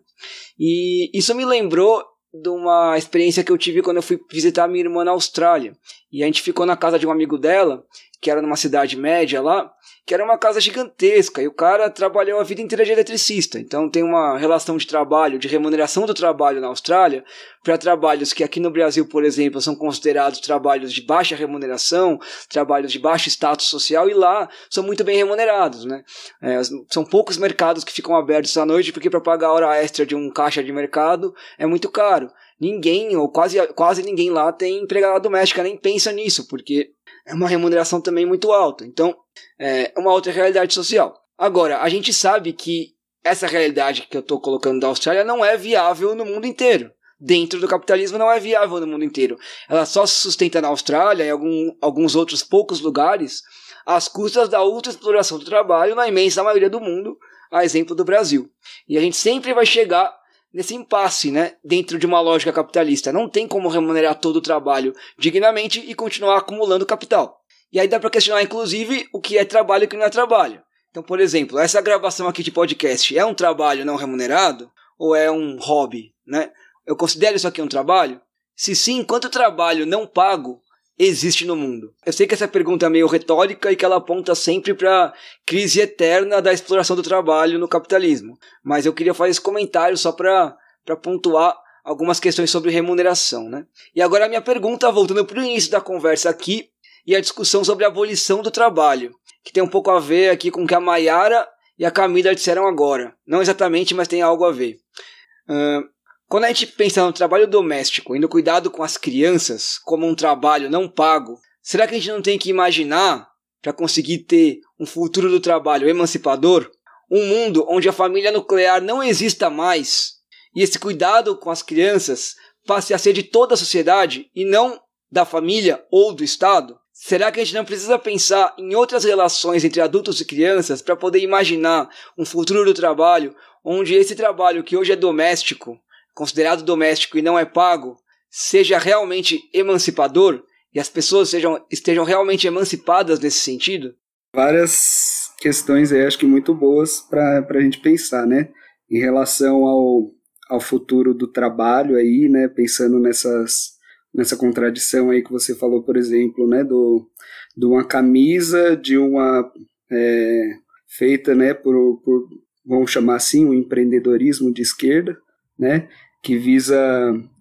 E isso me lembrou de uma experiência que eu tive quando eu fui visitar minha irmã na Austrália. E a gente ficou na casa de um amigo dela, que era numa cidade média lá, que era uma casa gigantesca e o cara trabalhou a vida inteira de eletricista. Então tem uma relação de trabalho, de remuneração do trabalho na Austrália para trabalhos que aqui no Brasil, por exemplo, são considerados trabalhos de baixa remuneração, trabalhos de baixo status social e lá são muito bem remunerados, né? É, são poucos mercados que ficam abertos à noite porque para pagar a hora extra de um caixa de mercado é muito caro. Ninguém ou quase quase ninguém lá tem empregada doméstica nem pensa nisso porque é uma remuneração também muito alta. Então, é uma outra realidade social. Agora, a gente sabe que essa realidade que eu estou colocando da Austrália não é viável no mundo inteiro. Dentro do capitalismo não é viável no mundo inteiro. Ela só se sustenta na Austrália e algum, alguns outros poucos lugares às custas da exploração do trabalho na imensa maioria do mundo, a exemplo do Brasil. E a gente sempre vai chegar nesse impasse, né, dentro de uma lógica capitalista. Não tem como remunerar todo o trabalho dignamente e continuar acumulando capital. E aí dá para questionar, inclusive, o que é trabalho e o que não é trabalho. Então, por exemplo, essa gravação aqui de podcast é um trabalho não remunerado ou é um hobby, né? Eu considero isso aqui um trabalho? Se sim, quanto trabalho não pago existe no mundo? Eu sei que essa pergunta é meio retórica e que ela aponta sempre para crise eterna da exploração do trabalho no capitalismo, mas eu queria fazer esse comentário só para pontuar algumas questões sobre remuneração. Né? E agora a minha pergunta, voltando para o início da conversa aqui, e a discussão sobre a abolição do trabalho, que tem um pouco a ver aqui com o que a Mayara e a Camila disseram agora. Não exatamente, mas tem algo a ver. Uh, quando a gente pensa no trabalho doméstico e no cuidado com as crianças como um trabalho não pago, será que a gente não tem que imaginar, para conseguir ter um futuro do trabalho emancipador, um mundo onde a família nuclear não exista mais e esse cuidado com as crianças passe a ser de toda a sociedade e não da família ou do Estado? Será que a gente não precisa pensar em outras relações entre adultos e crianças para poder imaginar um futuro do trabalho onde esse trabalho que hoje é doméstico considerado doméstico e não é pago seja realmente emancipador e as pessoas sejam, estejam realmente emancipadas nesse sentido? Várias questões aí, acho que muito boas para a gente pensar, né? Em relação ao, ao futuro do trabalho aí, né? Pensando nessas, nessa contradição aí que você falou, por exemplo, né? Do, de uma camisa, de uma... É, feita, né? Por, por, vamos chamar assim, um empreendedorismo de esquerda, né? que visa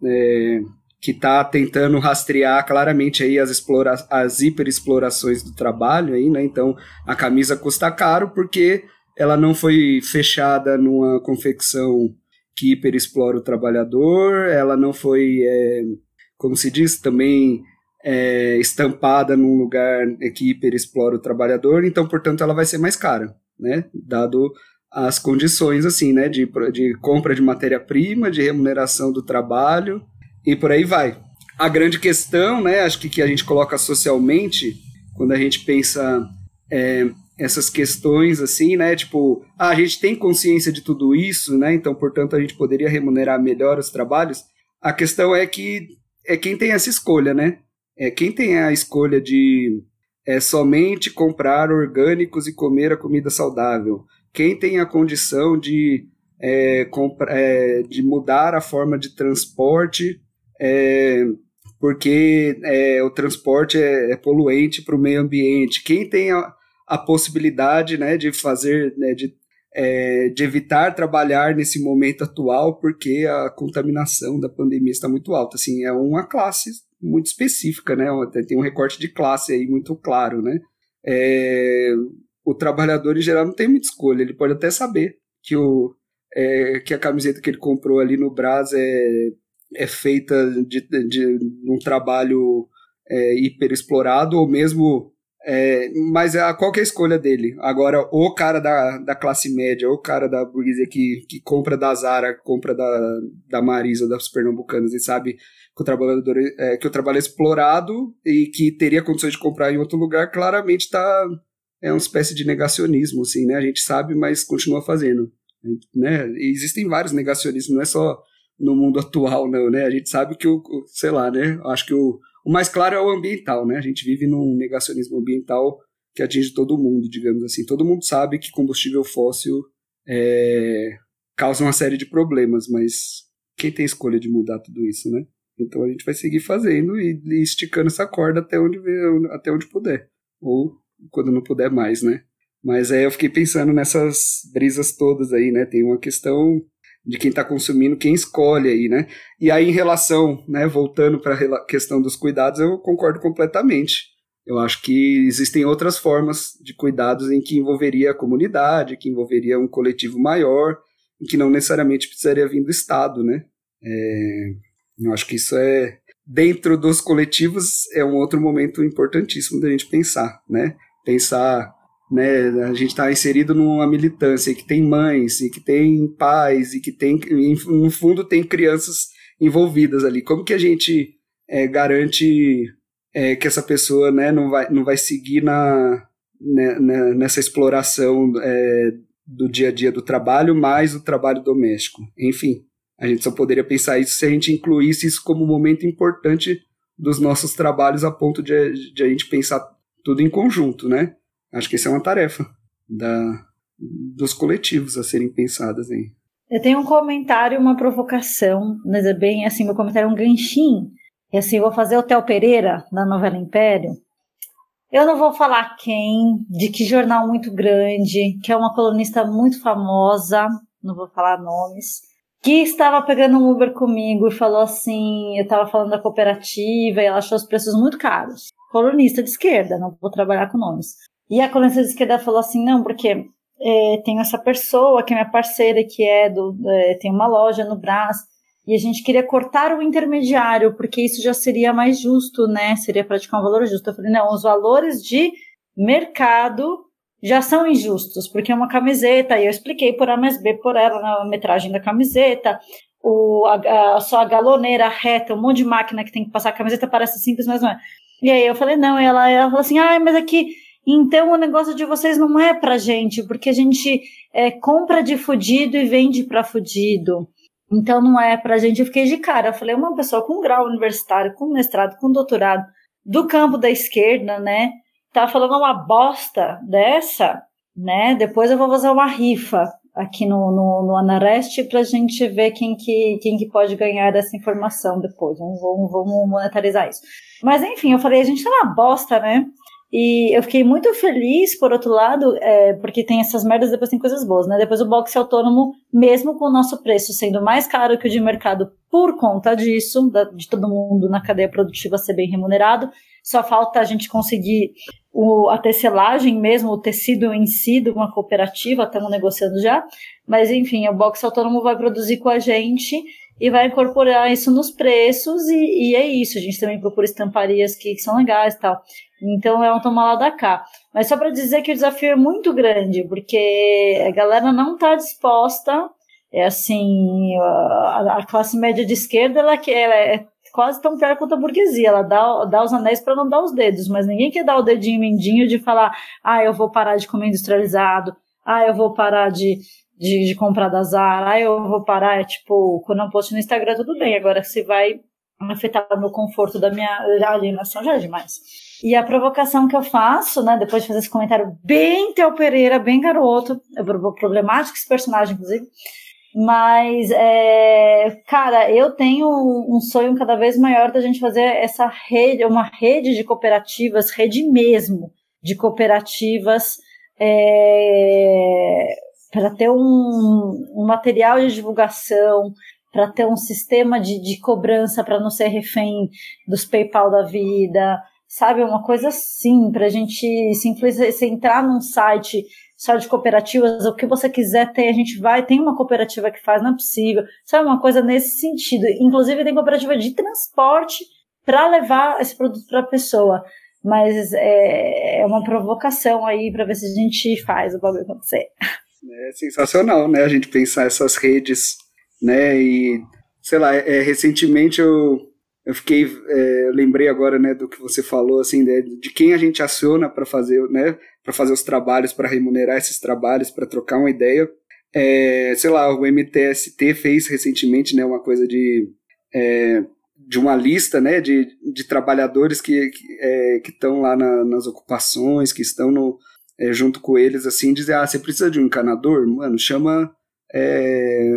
é, que está tentando rastrear claramente aí as, explora as hiperexplorações do trabalho aí, né? Então a camisa custa caro porque ela não foi fechada numa confecção que hiperexplora o trabalhador, ela não foi, é, como se diz, também é, estampada num lugar que hiperexplora o trabalhador, então, portanto, ela vai ser mais cara, né? Dado as condições assim, né, de, de compra de matéria-prima, de remuneração do trabalho e por aí vai. A grande questão, né, acho que, que a gente coloca socialmente, quando a gente pensa é, essas questões assim, né, tipo, ah, a gente tem consciência de tudo isso, né, então, portanto, a gente poderia remunerar melhor os trabalhos. A questão é que é quem tem essa escolha, né? É quem tem a escolha de é, somente comprar orgânicos e comer a comida saudável quem tem a condição de, é, é, de mudar a forma de transporte, é, porque é, o transporte é, é poluente para o meio ambiente, quem tem a, a possibilidade né, de fazer, né, de, é, de evitar trabalhar nesse momento atual, porque a contaminação da pandemia está muito alta. Assim, é uma classe muito específica, né? Tem um recorte de classe aí muito claro, né? É, o trabalhador em geral não tem muita escolha, ele pode até saber que, o, é, que a camiseta que ele comprou ali no Brás é, é feita de, de, um trabalho é, hiper explorado, ou mesmo. É, mas a, qual que é a escolha dele? Agora, o cara da, da classe média, o cara da burguesia que, que compra da Zara, compra da, da Marisa, das Pernambucanas, e sabe que o trabalhador é, que o trabalho é explorado e que teria condições de comprar em outro lugar, claramente está é uma espécie de negacionismo, assim, né? A gente sabe, mas continua fazendo, né? E existem vários negacionismos, não é só no mundo atual, não, né? A gente sabe que o, sei lá, né? Acho que o, o mais claro é o ambiental, né? A gente vive num negacionismo ambiental que atinge todo mundo, digamos assim. Todo mundo sabe que combustível fóssil é, causa uma série de problemas, mas quem tem escolha de mudar tudo isso, né? Então a gente vai seguir fazendo e, e esticando essa corda até onde, até onde puder. Ou quando não puder mais, né? Mas aí eu fiquei pensando nessas brisas todas aí, né? Tem uma questão de quem está consumindo, quem escolhe aí, né? E aí em relação, né, voltando para a questão dos cuidados, eu concordo completamente. Eu acho que existem outras formas de cuidados em que envolveria a comunidade, que envolveria um coletivo maior, e que não necessariamente precisaria vir do Estado, né? É, eu acho que isso é dentro dos coletivos é um outro momento importantíssimo da gente pensar, né? Pensar, né? A gente está inserido numa militância que tem mães e que tem pais e que tem, no fundo, tem crianças envolvidas ali. Como que a gente é, garante é, que essa pessoa, né, não vai, não vai seguir na, né, né, nessa exploração é, do dia a dia do trabalho mais o trabalho doméstico? Enfim, a gente só poderia pensar isso se a gente incluísse isso como um momento importante dos nossos trabalhos a ponto de, de a gente pensar tudo em conjunto, né? Acho que essa é uma tarefa da, dos coletivos a serem pensadas aí. Eu tenho um comentário, uma provocação, mas é bem assim, meu comentário é um ganchinho. E assim, eu vou fazer o Theo Pereira, da novela Império. Eu não vou falar quem, de que jornal muito grande, que é uma colunista muito famosa, não vou falar nomes, que estava pegando um Uber comigo e falou assim: eu estava falando da cooperativa e ela achou os preços muito caros. Colunista de esquerda, não vou trabalhar com nomes. E a colunista de esquerda falou assim: não, porque é, tem essa pessoa que é minha parceira, que é do. É, tem uma loja no Brás, e a gente queria cortar o intermediário, porque isso já seria mais justo, né? Seria praticar um valor justo. Eu falei: não, os valores de mercado já são injustos, porque é uma camiseta, e eu expliquei por A mais B por ela na metragem da camiseta, o, a, a, só a galoneira reta, um monte de máquina que tem que passar a camiseta parece simples, mas não é. E aí eu falei, não, e ela, ela falou assim, ah, mas aqui, então o negócio de vocês não é pra gente, porque a gente é, compra de fudido e vende pra fudido. Então não é pra gente. Eu fiquei de cara. Eu falei, uma pessoa com grau universitário, com mestrado, com doutorado, do campo da esquerda, né? tá falando uma bosta dessa, né? Depois eu vou fazer uma rifa aqui no, no, no Anarest pra gente ver quem que, quem que pode ganhar essa informação depois. Vamos, vamos, monetarizar isso. Mas enfim, eu falei, a gente tá na bosta, né? E eu fiquei muito feliz, por outro lado, é, porque tem essas merdas, depois tem coisas boas, né? Depois o boxe autônomo, mesmo com o nosso preço sendo mais caro que o de mercado por conta disso, da, de todo mundo na cadeia produtiva ser bem remunerado, só falta a gente conseguir o, a tecelagem mesmo, o tecido em si de uma cooperativa, estamos negociando já. Mas enfim, o box autônomo vai produzir com a gente e vai incorporar isso nos preços e, e é isso. A gente também procura estamparias que, que são legais e tal. Então é um tomar lá da cá. Mas só para dizer que o desafio é muito grande, porque a galera não está disposta. É assim, a, a, classe média de esquerda ela, ela é quase tão pior quanto a burguesia. Ela dá, dá os anéis para não dar os dedos, mas ninguém quer dar o dedinho mendinho de falar, ah, eu vou parar de comer industrializado, ah, eu vou parar de, de, de comprar da Zara, ah, eu vou parar, é tipo, quando eu posto no Instagram, tudo bem. Agora, se vai afetar o meu conforto da minha alienação, já é demais. E a provocação que eu faço, né, depois de fazer esse comentário bem Theo Pereira, bem garoto, é problemático esse personagem, inclusive, mas, é, cara, eu tenho um sonho cada vez maior da gente fazer essa rede, uma rede de cooperativas, rede mesmo de cooperativas, é, para ter um, um, material de divulgação, para ter um sistema de, de cobrança para não ser refém dos PayPal da vida, sabe? Uma coisa assim, para a gente simplesmente se entrar num site só de cooperativas, o que você quiser ter, a gente vai, tem uma cooperativa que faz, não é possível, sabe? Uma coisa nesse sentido. Inclusive, tem cooperativa de transporte para levar esse produto para a pessoa. Mas é, é uma provocação aí para ver se a gente faz o bagulho acontecer. É sensacional, né? A gente pensar essas redes, né? E, sei lá, é, recentemente eu eu fiquei é, lembrei agora né do que você falou assim de, de quem a gente aciona para fazer né para fazer os trabalhos para remunerar esses trabalhos para trocar uma ideia. É, sei lá o MTST fez recentemente né uma coisa de é, de uma lista né de, de trabalhadores que que estão lá na, nas ocupações que estão no junto com eles assim dizer ah você precisa de um encanador? Mano chama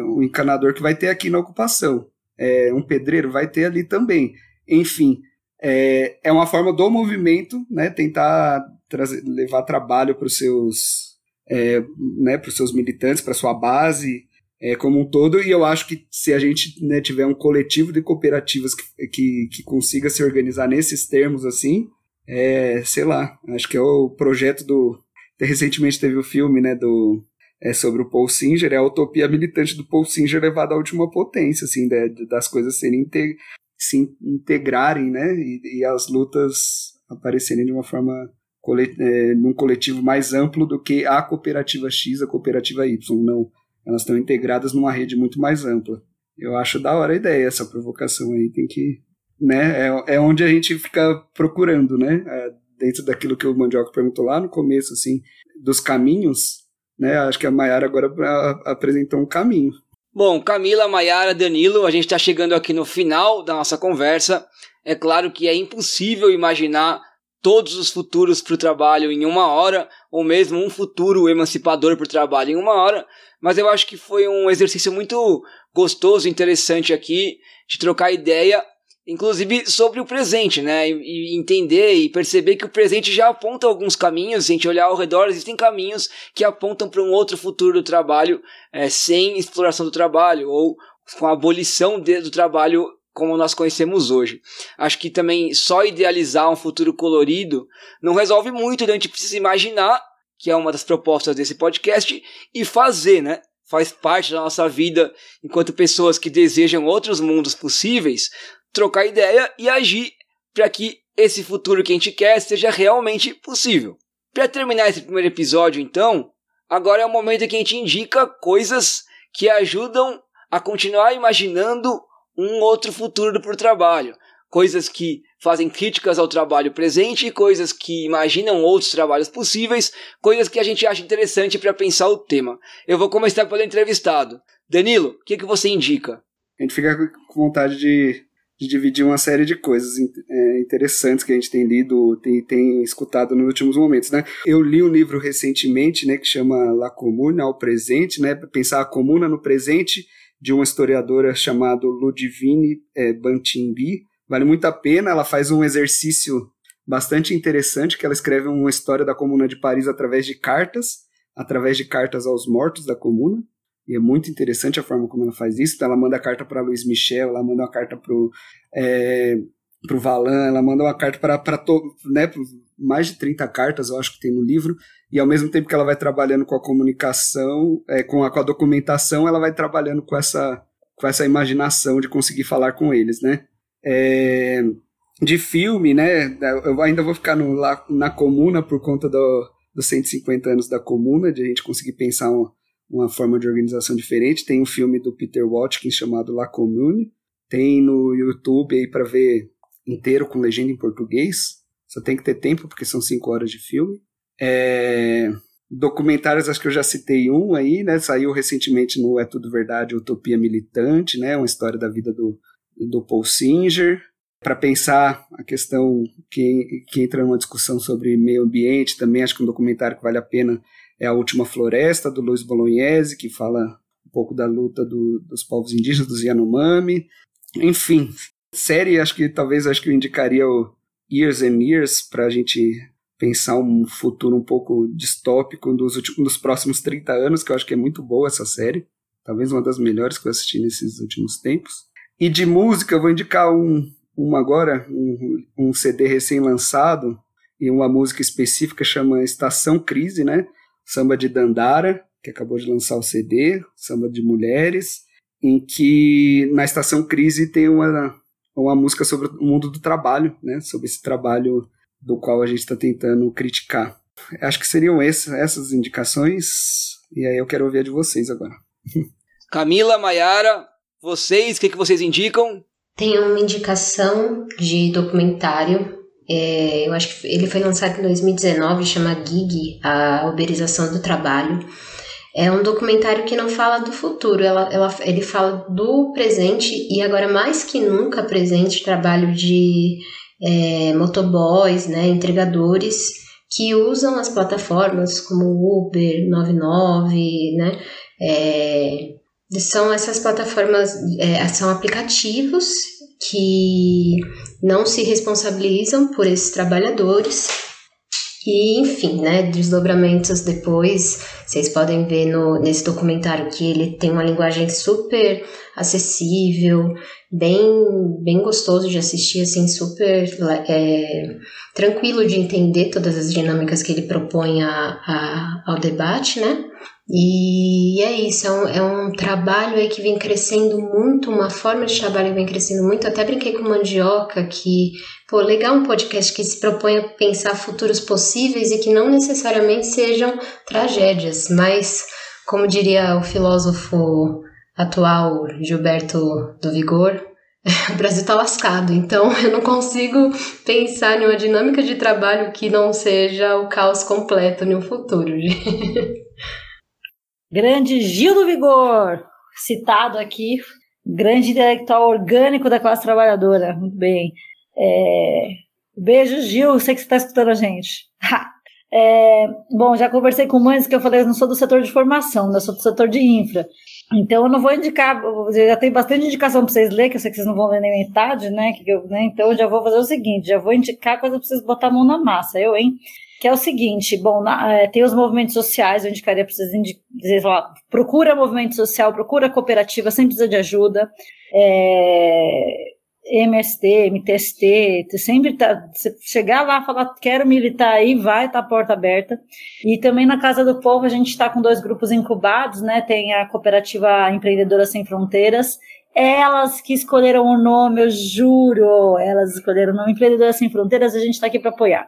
um encanador que vai ter aqui na ocupação é, um pedreiro, vai ter ali também. Enfim, é, é uma forma do movimento, né, tentar trazer, levar trabalho para os seus, é, né, para os seus militantes, para sua base é, como um todo. E eu acho que se a gente né, tiver um coletivo de cooperativas que, que, que consiga se organizar nesses termos assim, é, sei lá, acho que é o projeto do recentemente teve o filme, né, do é sobre o Paul Singer, é a utopia militante do Paul Singer levada à última potência, assim, né, das coisas serem se integrarem, né, e, e, as lutas aparecerem de uma forma é, num coletivo mais amplo do que a cooperativa X, a cooperativa Y, não, elas estão integradas numa rede muito mais ampla. Eu acho da hora a ideia, essa provocação aí tem que, né, é, é onde a gente fica procurando, né, é, dentro daquilo que o Mandioca perguntou lá no começo, assim, dos caminhos, né? Acho que a Maiara agora apresentou um caminho. Bom, Camila, Maiara, Danilo, a gente está chegando aqui no final da nossa conversa. É claro que é impossível imaginar todos os futuros para o trabalho em uma hora, ou mesmo um futuro emancipador para o trabalho em uma hora, mas eu acho que foi um exercício muito gostoso, interessante aqui, de trocar ideia inclusive sobre o presente, né? E, entender e perceber que o presente já aponta alguns caminhos. Se a gente olhar ao redor, existem caminhos que apontam para um outro futuro do trabalho é, sem exploração do trabalho ou com a abolição de, do trabalho como nós conhecemos hoje. Acho que também só idealizar um futuro colorido não resolve muito, então a gente precisa imaginar, que é uma das propostas desse podcast, e fazer, né? Faz parte da nossa vida enquanto pessoas que desejam outros mundos possíveis, trocar ideia e agir para que esse futuro que a gente quer seja realmente possível. Para terminar esse primeiro episódio, então, agora é o momento que a gente indica coisas que ajudam a continuar imaginando um outro futuro para o trabalho. Coisas que fazem críticas ao trabalho presente, coisas que imaginam outros trabalhos possíveis, coisas que a gente acha interessante para pensar o tema. Eu vou começar pelo entrevistado. Danilo, o que, que você indica? A gente fica com vontade de de dividir uma série de coisas é, interessantes que a gente tem lido, tem, tem escutado nos últimos momentos, né? Eu li um livro recentemente, né, que chama La Comuna ao Presente, né, pensar a comuna no presente, de uma historiadora chamada Ludivine é, Bantimbi. Vale muito a pena, ela faz um exercício bastante interessante, que ela escreve uma história da Comuna de Paris através de cartas, através de cartas aos mortos da Comuna. E é muito interessante a forma como ela faz isso. Então, ela manda carta para Luiz Michel, ela manda uma carta para é, o Valan, ela manda uma carta para né, mais de 30 cartas, eu acho que tem no livro. E ao mesmo tempo que ela vai trabalhando com a comunicação, é, com, a, com a documentação, ela vai trabalhando com essa, com essa imaginação de conseguir falar com eles, né? É, de filme, né? Eu ainda vou ficar no, lá, na comuna por conta do, dos 150 anos da comuna, de a gente conseguir pensar um, uma forma de organização diferente. Tem um filme do Peter Watkins chamado La Commune. Tem no YouTube aí para ver inteiro com legenda em português. Só tem que ter tempo porque são cinco horas de filme. É... Documentários, acho que eu já citei um aí, né? Saiu recentemente no É Tudo Verdade, Utopia Militante, né? Uma história da vida do, do Paul Singer. Para pensar a questão que, que entra numa discussão sobre meio ambiente, também acho que um documentário que vale a pena é A Última Floresta, do Luiz Bolognese, que fala um pouco da luta do, dos povos indígenas, dos Yanomami. Enfim, série, acho que talvez acho que eu indicaria o Years and Years para a gente pensar um futuro um pouco distópico dos, últimos, dos próximos 30 anos, que eu acho que é muito boa essa série. Talvez uma das melhores que eu assisti nesses últimos tempos. E de música, eu vou indicar um, uma agora, um, um CD recém-lançado, e uma música específica chama Estação Crise, né? Samba de Dandara, que acabou de lançar o CD, Samba de Mulheres, em que na Estação Crise tem uma, uma música sobre o mundo do trabalho, né? Sobre esse trabalho do qual a gente está tentando criticar. Acho que seriam essas, essas indicações, e aí eu quero ouvir a de vocês agora. Camila, Maiara, vocês, o que, que vocês indicam? Tem uma indicação de documentário. É, eu acho que ele foi lançado em 2019, chama Gig, a uberização do trabalho. É um documentário que não fala do futuro, ela, ela, ele fala do presente e agora mais que nunca presente trabalho de é, motoboys, né, entregadores que usam as plataformas como Uber, 99, né, é, são essas plataformas, é, são aplicativos que não se responsabilizam por esses trabalhadores e, enfim, né, desdobramentos depois, vocês podem ver no, nesse documentário que ele tem uma linguagem super acessível, bem, bem gostoso de assistir, assim, super é, tranquilo de entender todas as dinâmicas que ele propõe a, a, ao debate, né? E é isso, é um, é um trabalho aí que vem crescendo muito, uma forma de trabalho que vem crescendo muito. Até brinquei com Mandioca que, pô, legal um podcast que se propõe a pensar futuros possíveis e que não necessariamente sejam tragédias, mas, como diria o filósofo atual Gilberto do Vigor, o Brasil está lascado, então eu não consigo pensar em uma dinâmica de trabalho que não seja o caos completo no futuro. Grande Gil do Vigor, citado aqui, grande intelectual orgânico da classe trabalhadora. Muito bem. É... Beijo, Gil, sei que você está escutando a gente. É... Bom, já conversei com mães que eu falei, eu não sou do setor de formação, eu sou do setor de infra. Então eu não vou indicar, já tem bastante indicação para vocês lerem, que eu sei que vocês não vão ler nem metade, né? né? Então eu já vou fazer o seguinte, já vou indicar coisa para vocês botar a mão na massa, eu, hein? Que é o seguinte, bom, na, é, tem os movimentos sociais, eu indicaria para vocês dizer lá, procura movimento social, procura cooperativa, sempre precisa de ajuda. É, MST, MTST, sempre tá, chegar lá falar quero militar aí, vai, tá a porta aberta. E também na Casa do Povo a gente está com dois grupos incubados, né? Tem a cooperativa Empreendedora Sem Fronteiras. Elas que escolheram o nome, eu juro, elas escolheram o nome Empreendedora Sem Fronteiras, a gente está aqui para apoiar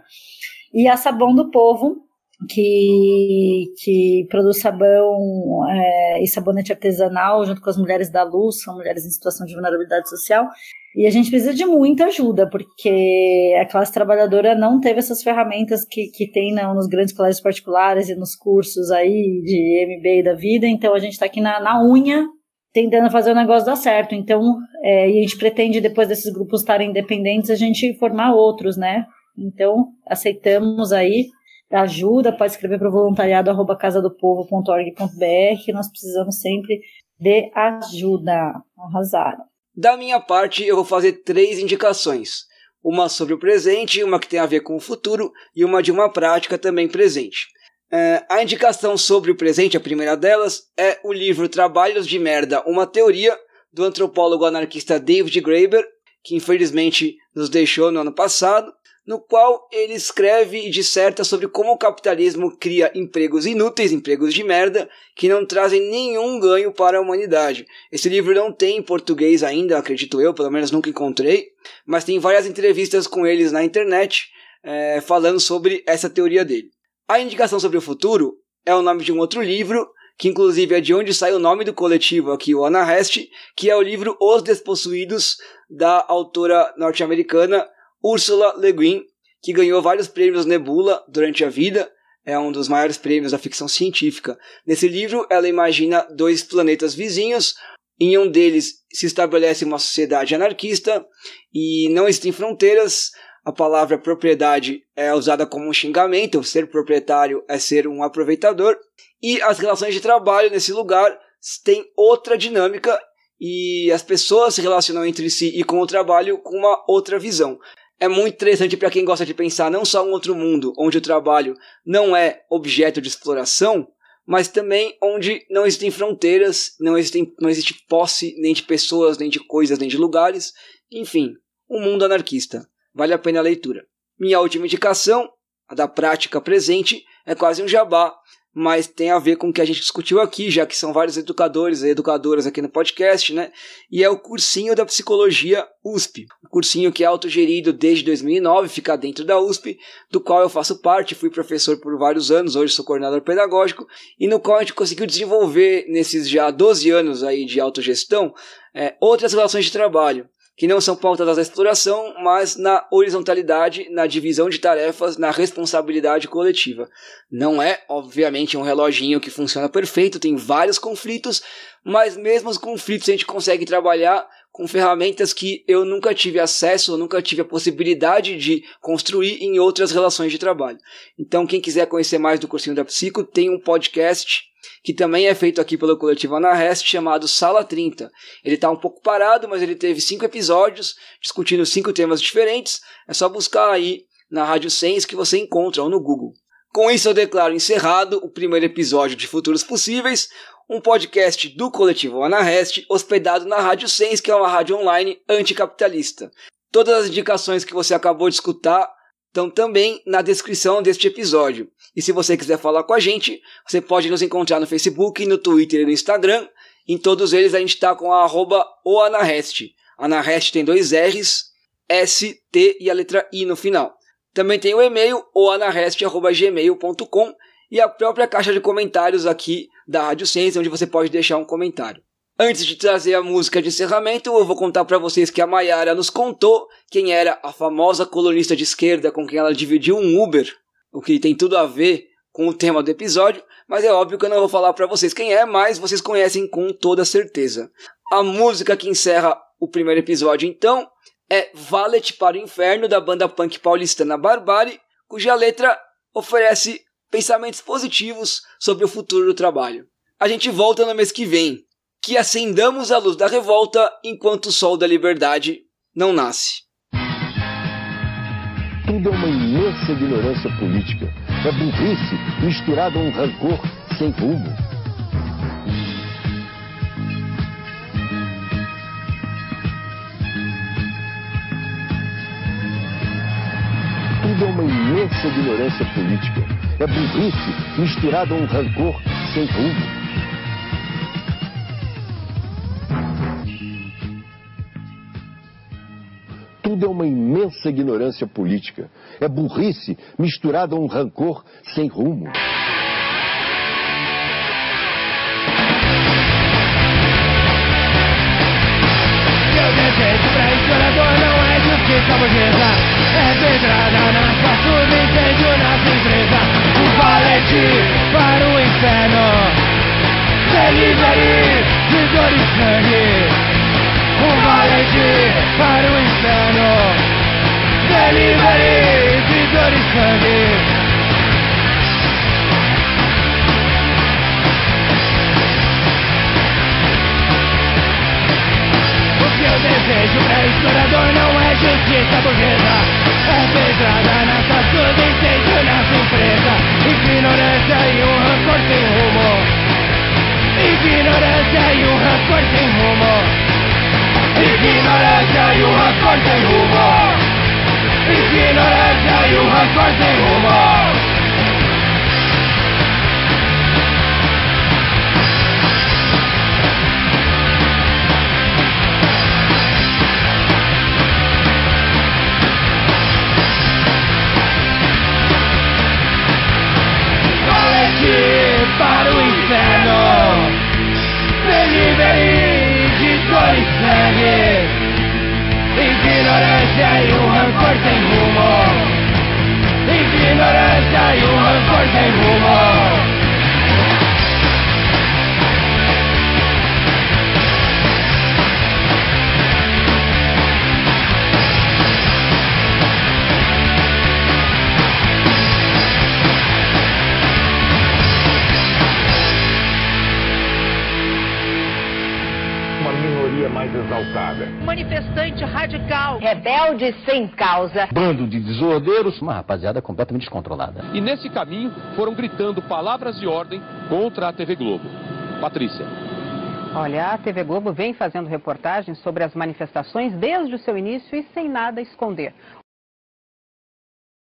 e a Sabão do Povo, que, que produz sabão é, e sabonete artesanal junto com as mulheres da luz, são mulheres em situação de vulnerabilidade social. E a gente precisa de muita ajuda, porque a classe trabalhadora não teve essas ferramentas que, que tem não, nos grandes colégios particulares e nos cursos aí de MBA da vida. Então a gente está aqui na, na unha tentando fazer o negócio dar certo. Então, é, e a gente pretende, depois desses grupos estarem independentes, a gente formar outros, né? Então, aceitamos aí ajuda, pode escrever para o voluntariado arroba casadopovo.org.br, que nós precisamos sempre de ajuda. Arrasaram. Da minha parte, eu vou fazer três indicações. Uma sobre o presente, uma que tem a ver com o futuro e uma de uma prática também presente. É, a indicação sobre o presente, a primeira delas, é o livro Trabalhos de Merda, uma teoria do antropólogo anarquista David Graeber, que infelizmente nos deixou no ano passado, no qual ele escreve e disserta sobre como o capitalismo cria empregos inúteis, empregos de merda, que não trazem nenhum ganho para a humanidade. Esse livro não tem em português ainda, acredito eu, pelo menos nunca encontrei, mas tem várias entrevistas com eles na internet é, falando sobre essa teoria dele. A indicação sobre o futuro é o nome de um outro livro, que inclusive é de onde sai o nome do coletivo aqui, o Anarrest, que é o livro Os Despossuídos, da autora norte-americana Ursula Le Guin, que ganhou vários prêmios Nebula durante a vida, é um dos maiores prêmios da ficção científica. Nesse livro, ela imagina dois planetas vizinhos. Em um deles se estabelece uma sociedade anarquista e não existem fronteiras. A palavra propriedade é usada como um xingamento, ser proprietário é ser um aproveitador. E as relações de trabalho nesse lugar têm outra dinâmica e as pessoas se relacionam entre si e com o trabalho com uma outra visão é muito interessante para quem gosta de pensar não só um outro mundo onde o trabalho não é objeto de exploração, mas também onde não existem fronteiras, não, existem, não existe posse nem de pessoas, nem de coisas, nem de lugares. Enfim, Um Mundo Anarquista. Vale a pena a leitura. Minha última indicação, a da prática presente, é quase um jabá, mas tem a ver com o que a gente discutiu aqui, já que são vários educadores e educadoras aqui no podcast, né? E é o cursinho da psicologia USP. Um cursinho que é autogerido desde 2009, fica dentro da USP, do qual eu faço parte, fui professor por vários anos, hoje sou coordenador pedagógico, e no qual a gente conseguiu desenvolver nesses já 12 anos aí de autogestão é, outras relações de trabalho que não são pautadas na exploração, mas na horizontalidade, na divisão de tarefas, na responsabilidade coletiva. Não é, obviamente, um reloginho que funciona perfeito, tem vários conflitos, mas mesmo os conflitos a gente consegue trabalhar com ferramentas que eu nunca tive acesso, nunca tive a possibilidade de construir em outras relações de trabalho. Então, quem quiser conhecer mais do cursinho da Psico, tem um podcast que também é feito aqui pelo coletivo Anarrest, chamado Sala 30. Ele está um pouco parado, mas ele teve cinco episódios discutindo cinco temas diferentes. É só buscar aí na Rádio Sens que você encontra ou no Google. Com isso, eu declaro encerrado o primeiro episódio de Futuros Possíveis, um podcast do coletivo Anarrest, hospedado na Rádio Sens, que é uma rádio online anticapitalista. Todas as indicações que você acabou de escutar estão também na descrição deste episódio. E se você quiser falar com a gente, você pode nos encontrar no Facebook, no Twitter e no Instagram. Em todos eles a gente está com a arroba oanarrest. Anarrest tem dois R's, S, T e a letra I no final. Também tem o e-mail oanarrest.gmail.com e a própria caixa de comentários aqui da Rádio Ciência, onde você pode deixar um comentário. Antes de trazer a música de encerramento, eu vou contar para vocês que a Mayara nos contou quem era a famosa colunista de esquerda com quem ela dividiu um Uber, o que tem tudo a ver com o tema do episódio, mas é óbvio que eu não vou falar para vocês quem é, mas vocês conhecem com toda certeza. A música que encerra o primeiro episódio, então, é Valet para o Inferno, da banda punk paulistana Barbari, cuja letra oferece pensamentos positivos sobre o futuro do trabalho. A gente volta no mês que vem que acendamos a luz da revolta enquanto o sol da liberdade não nasce. Tudo é uma imensa ignorância política. É burrice misturada a um rancor sem rumo. Tudo é uma imensa ignorância política. É burrice misturada a um rancor sem rumo. tudo é uma imensa ignorância política. É burrice misturada a um rancor sem rumo. Sem causa. Bando de desordeiros. Uma rapaziada completamente descontrolada. E nesse caminho foram gritando palavras de ordem contra a TV Globo. Patrícia. Olha, a TV Globo vem fazendo reportagens sobre as manifestações desde o seu início e sem nada esconder.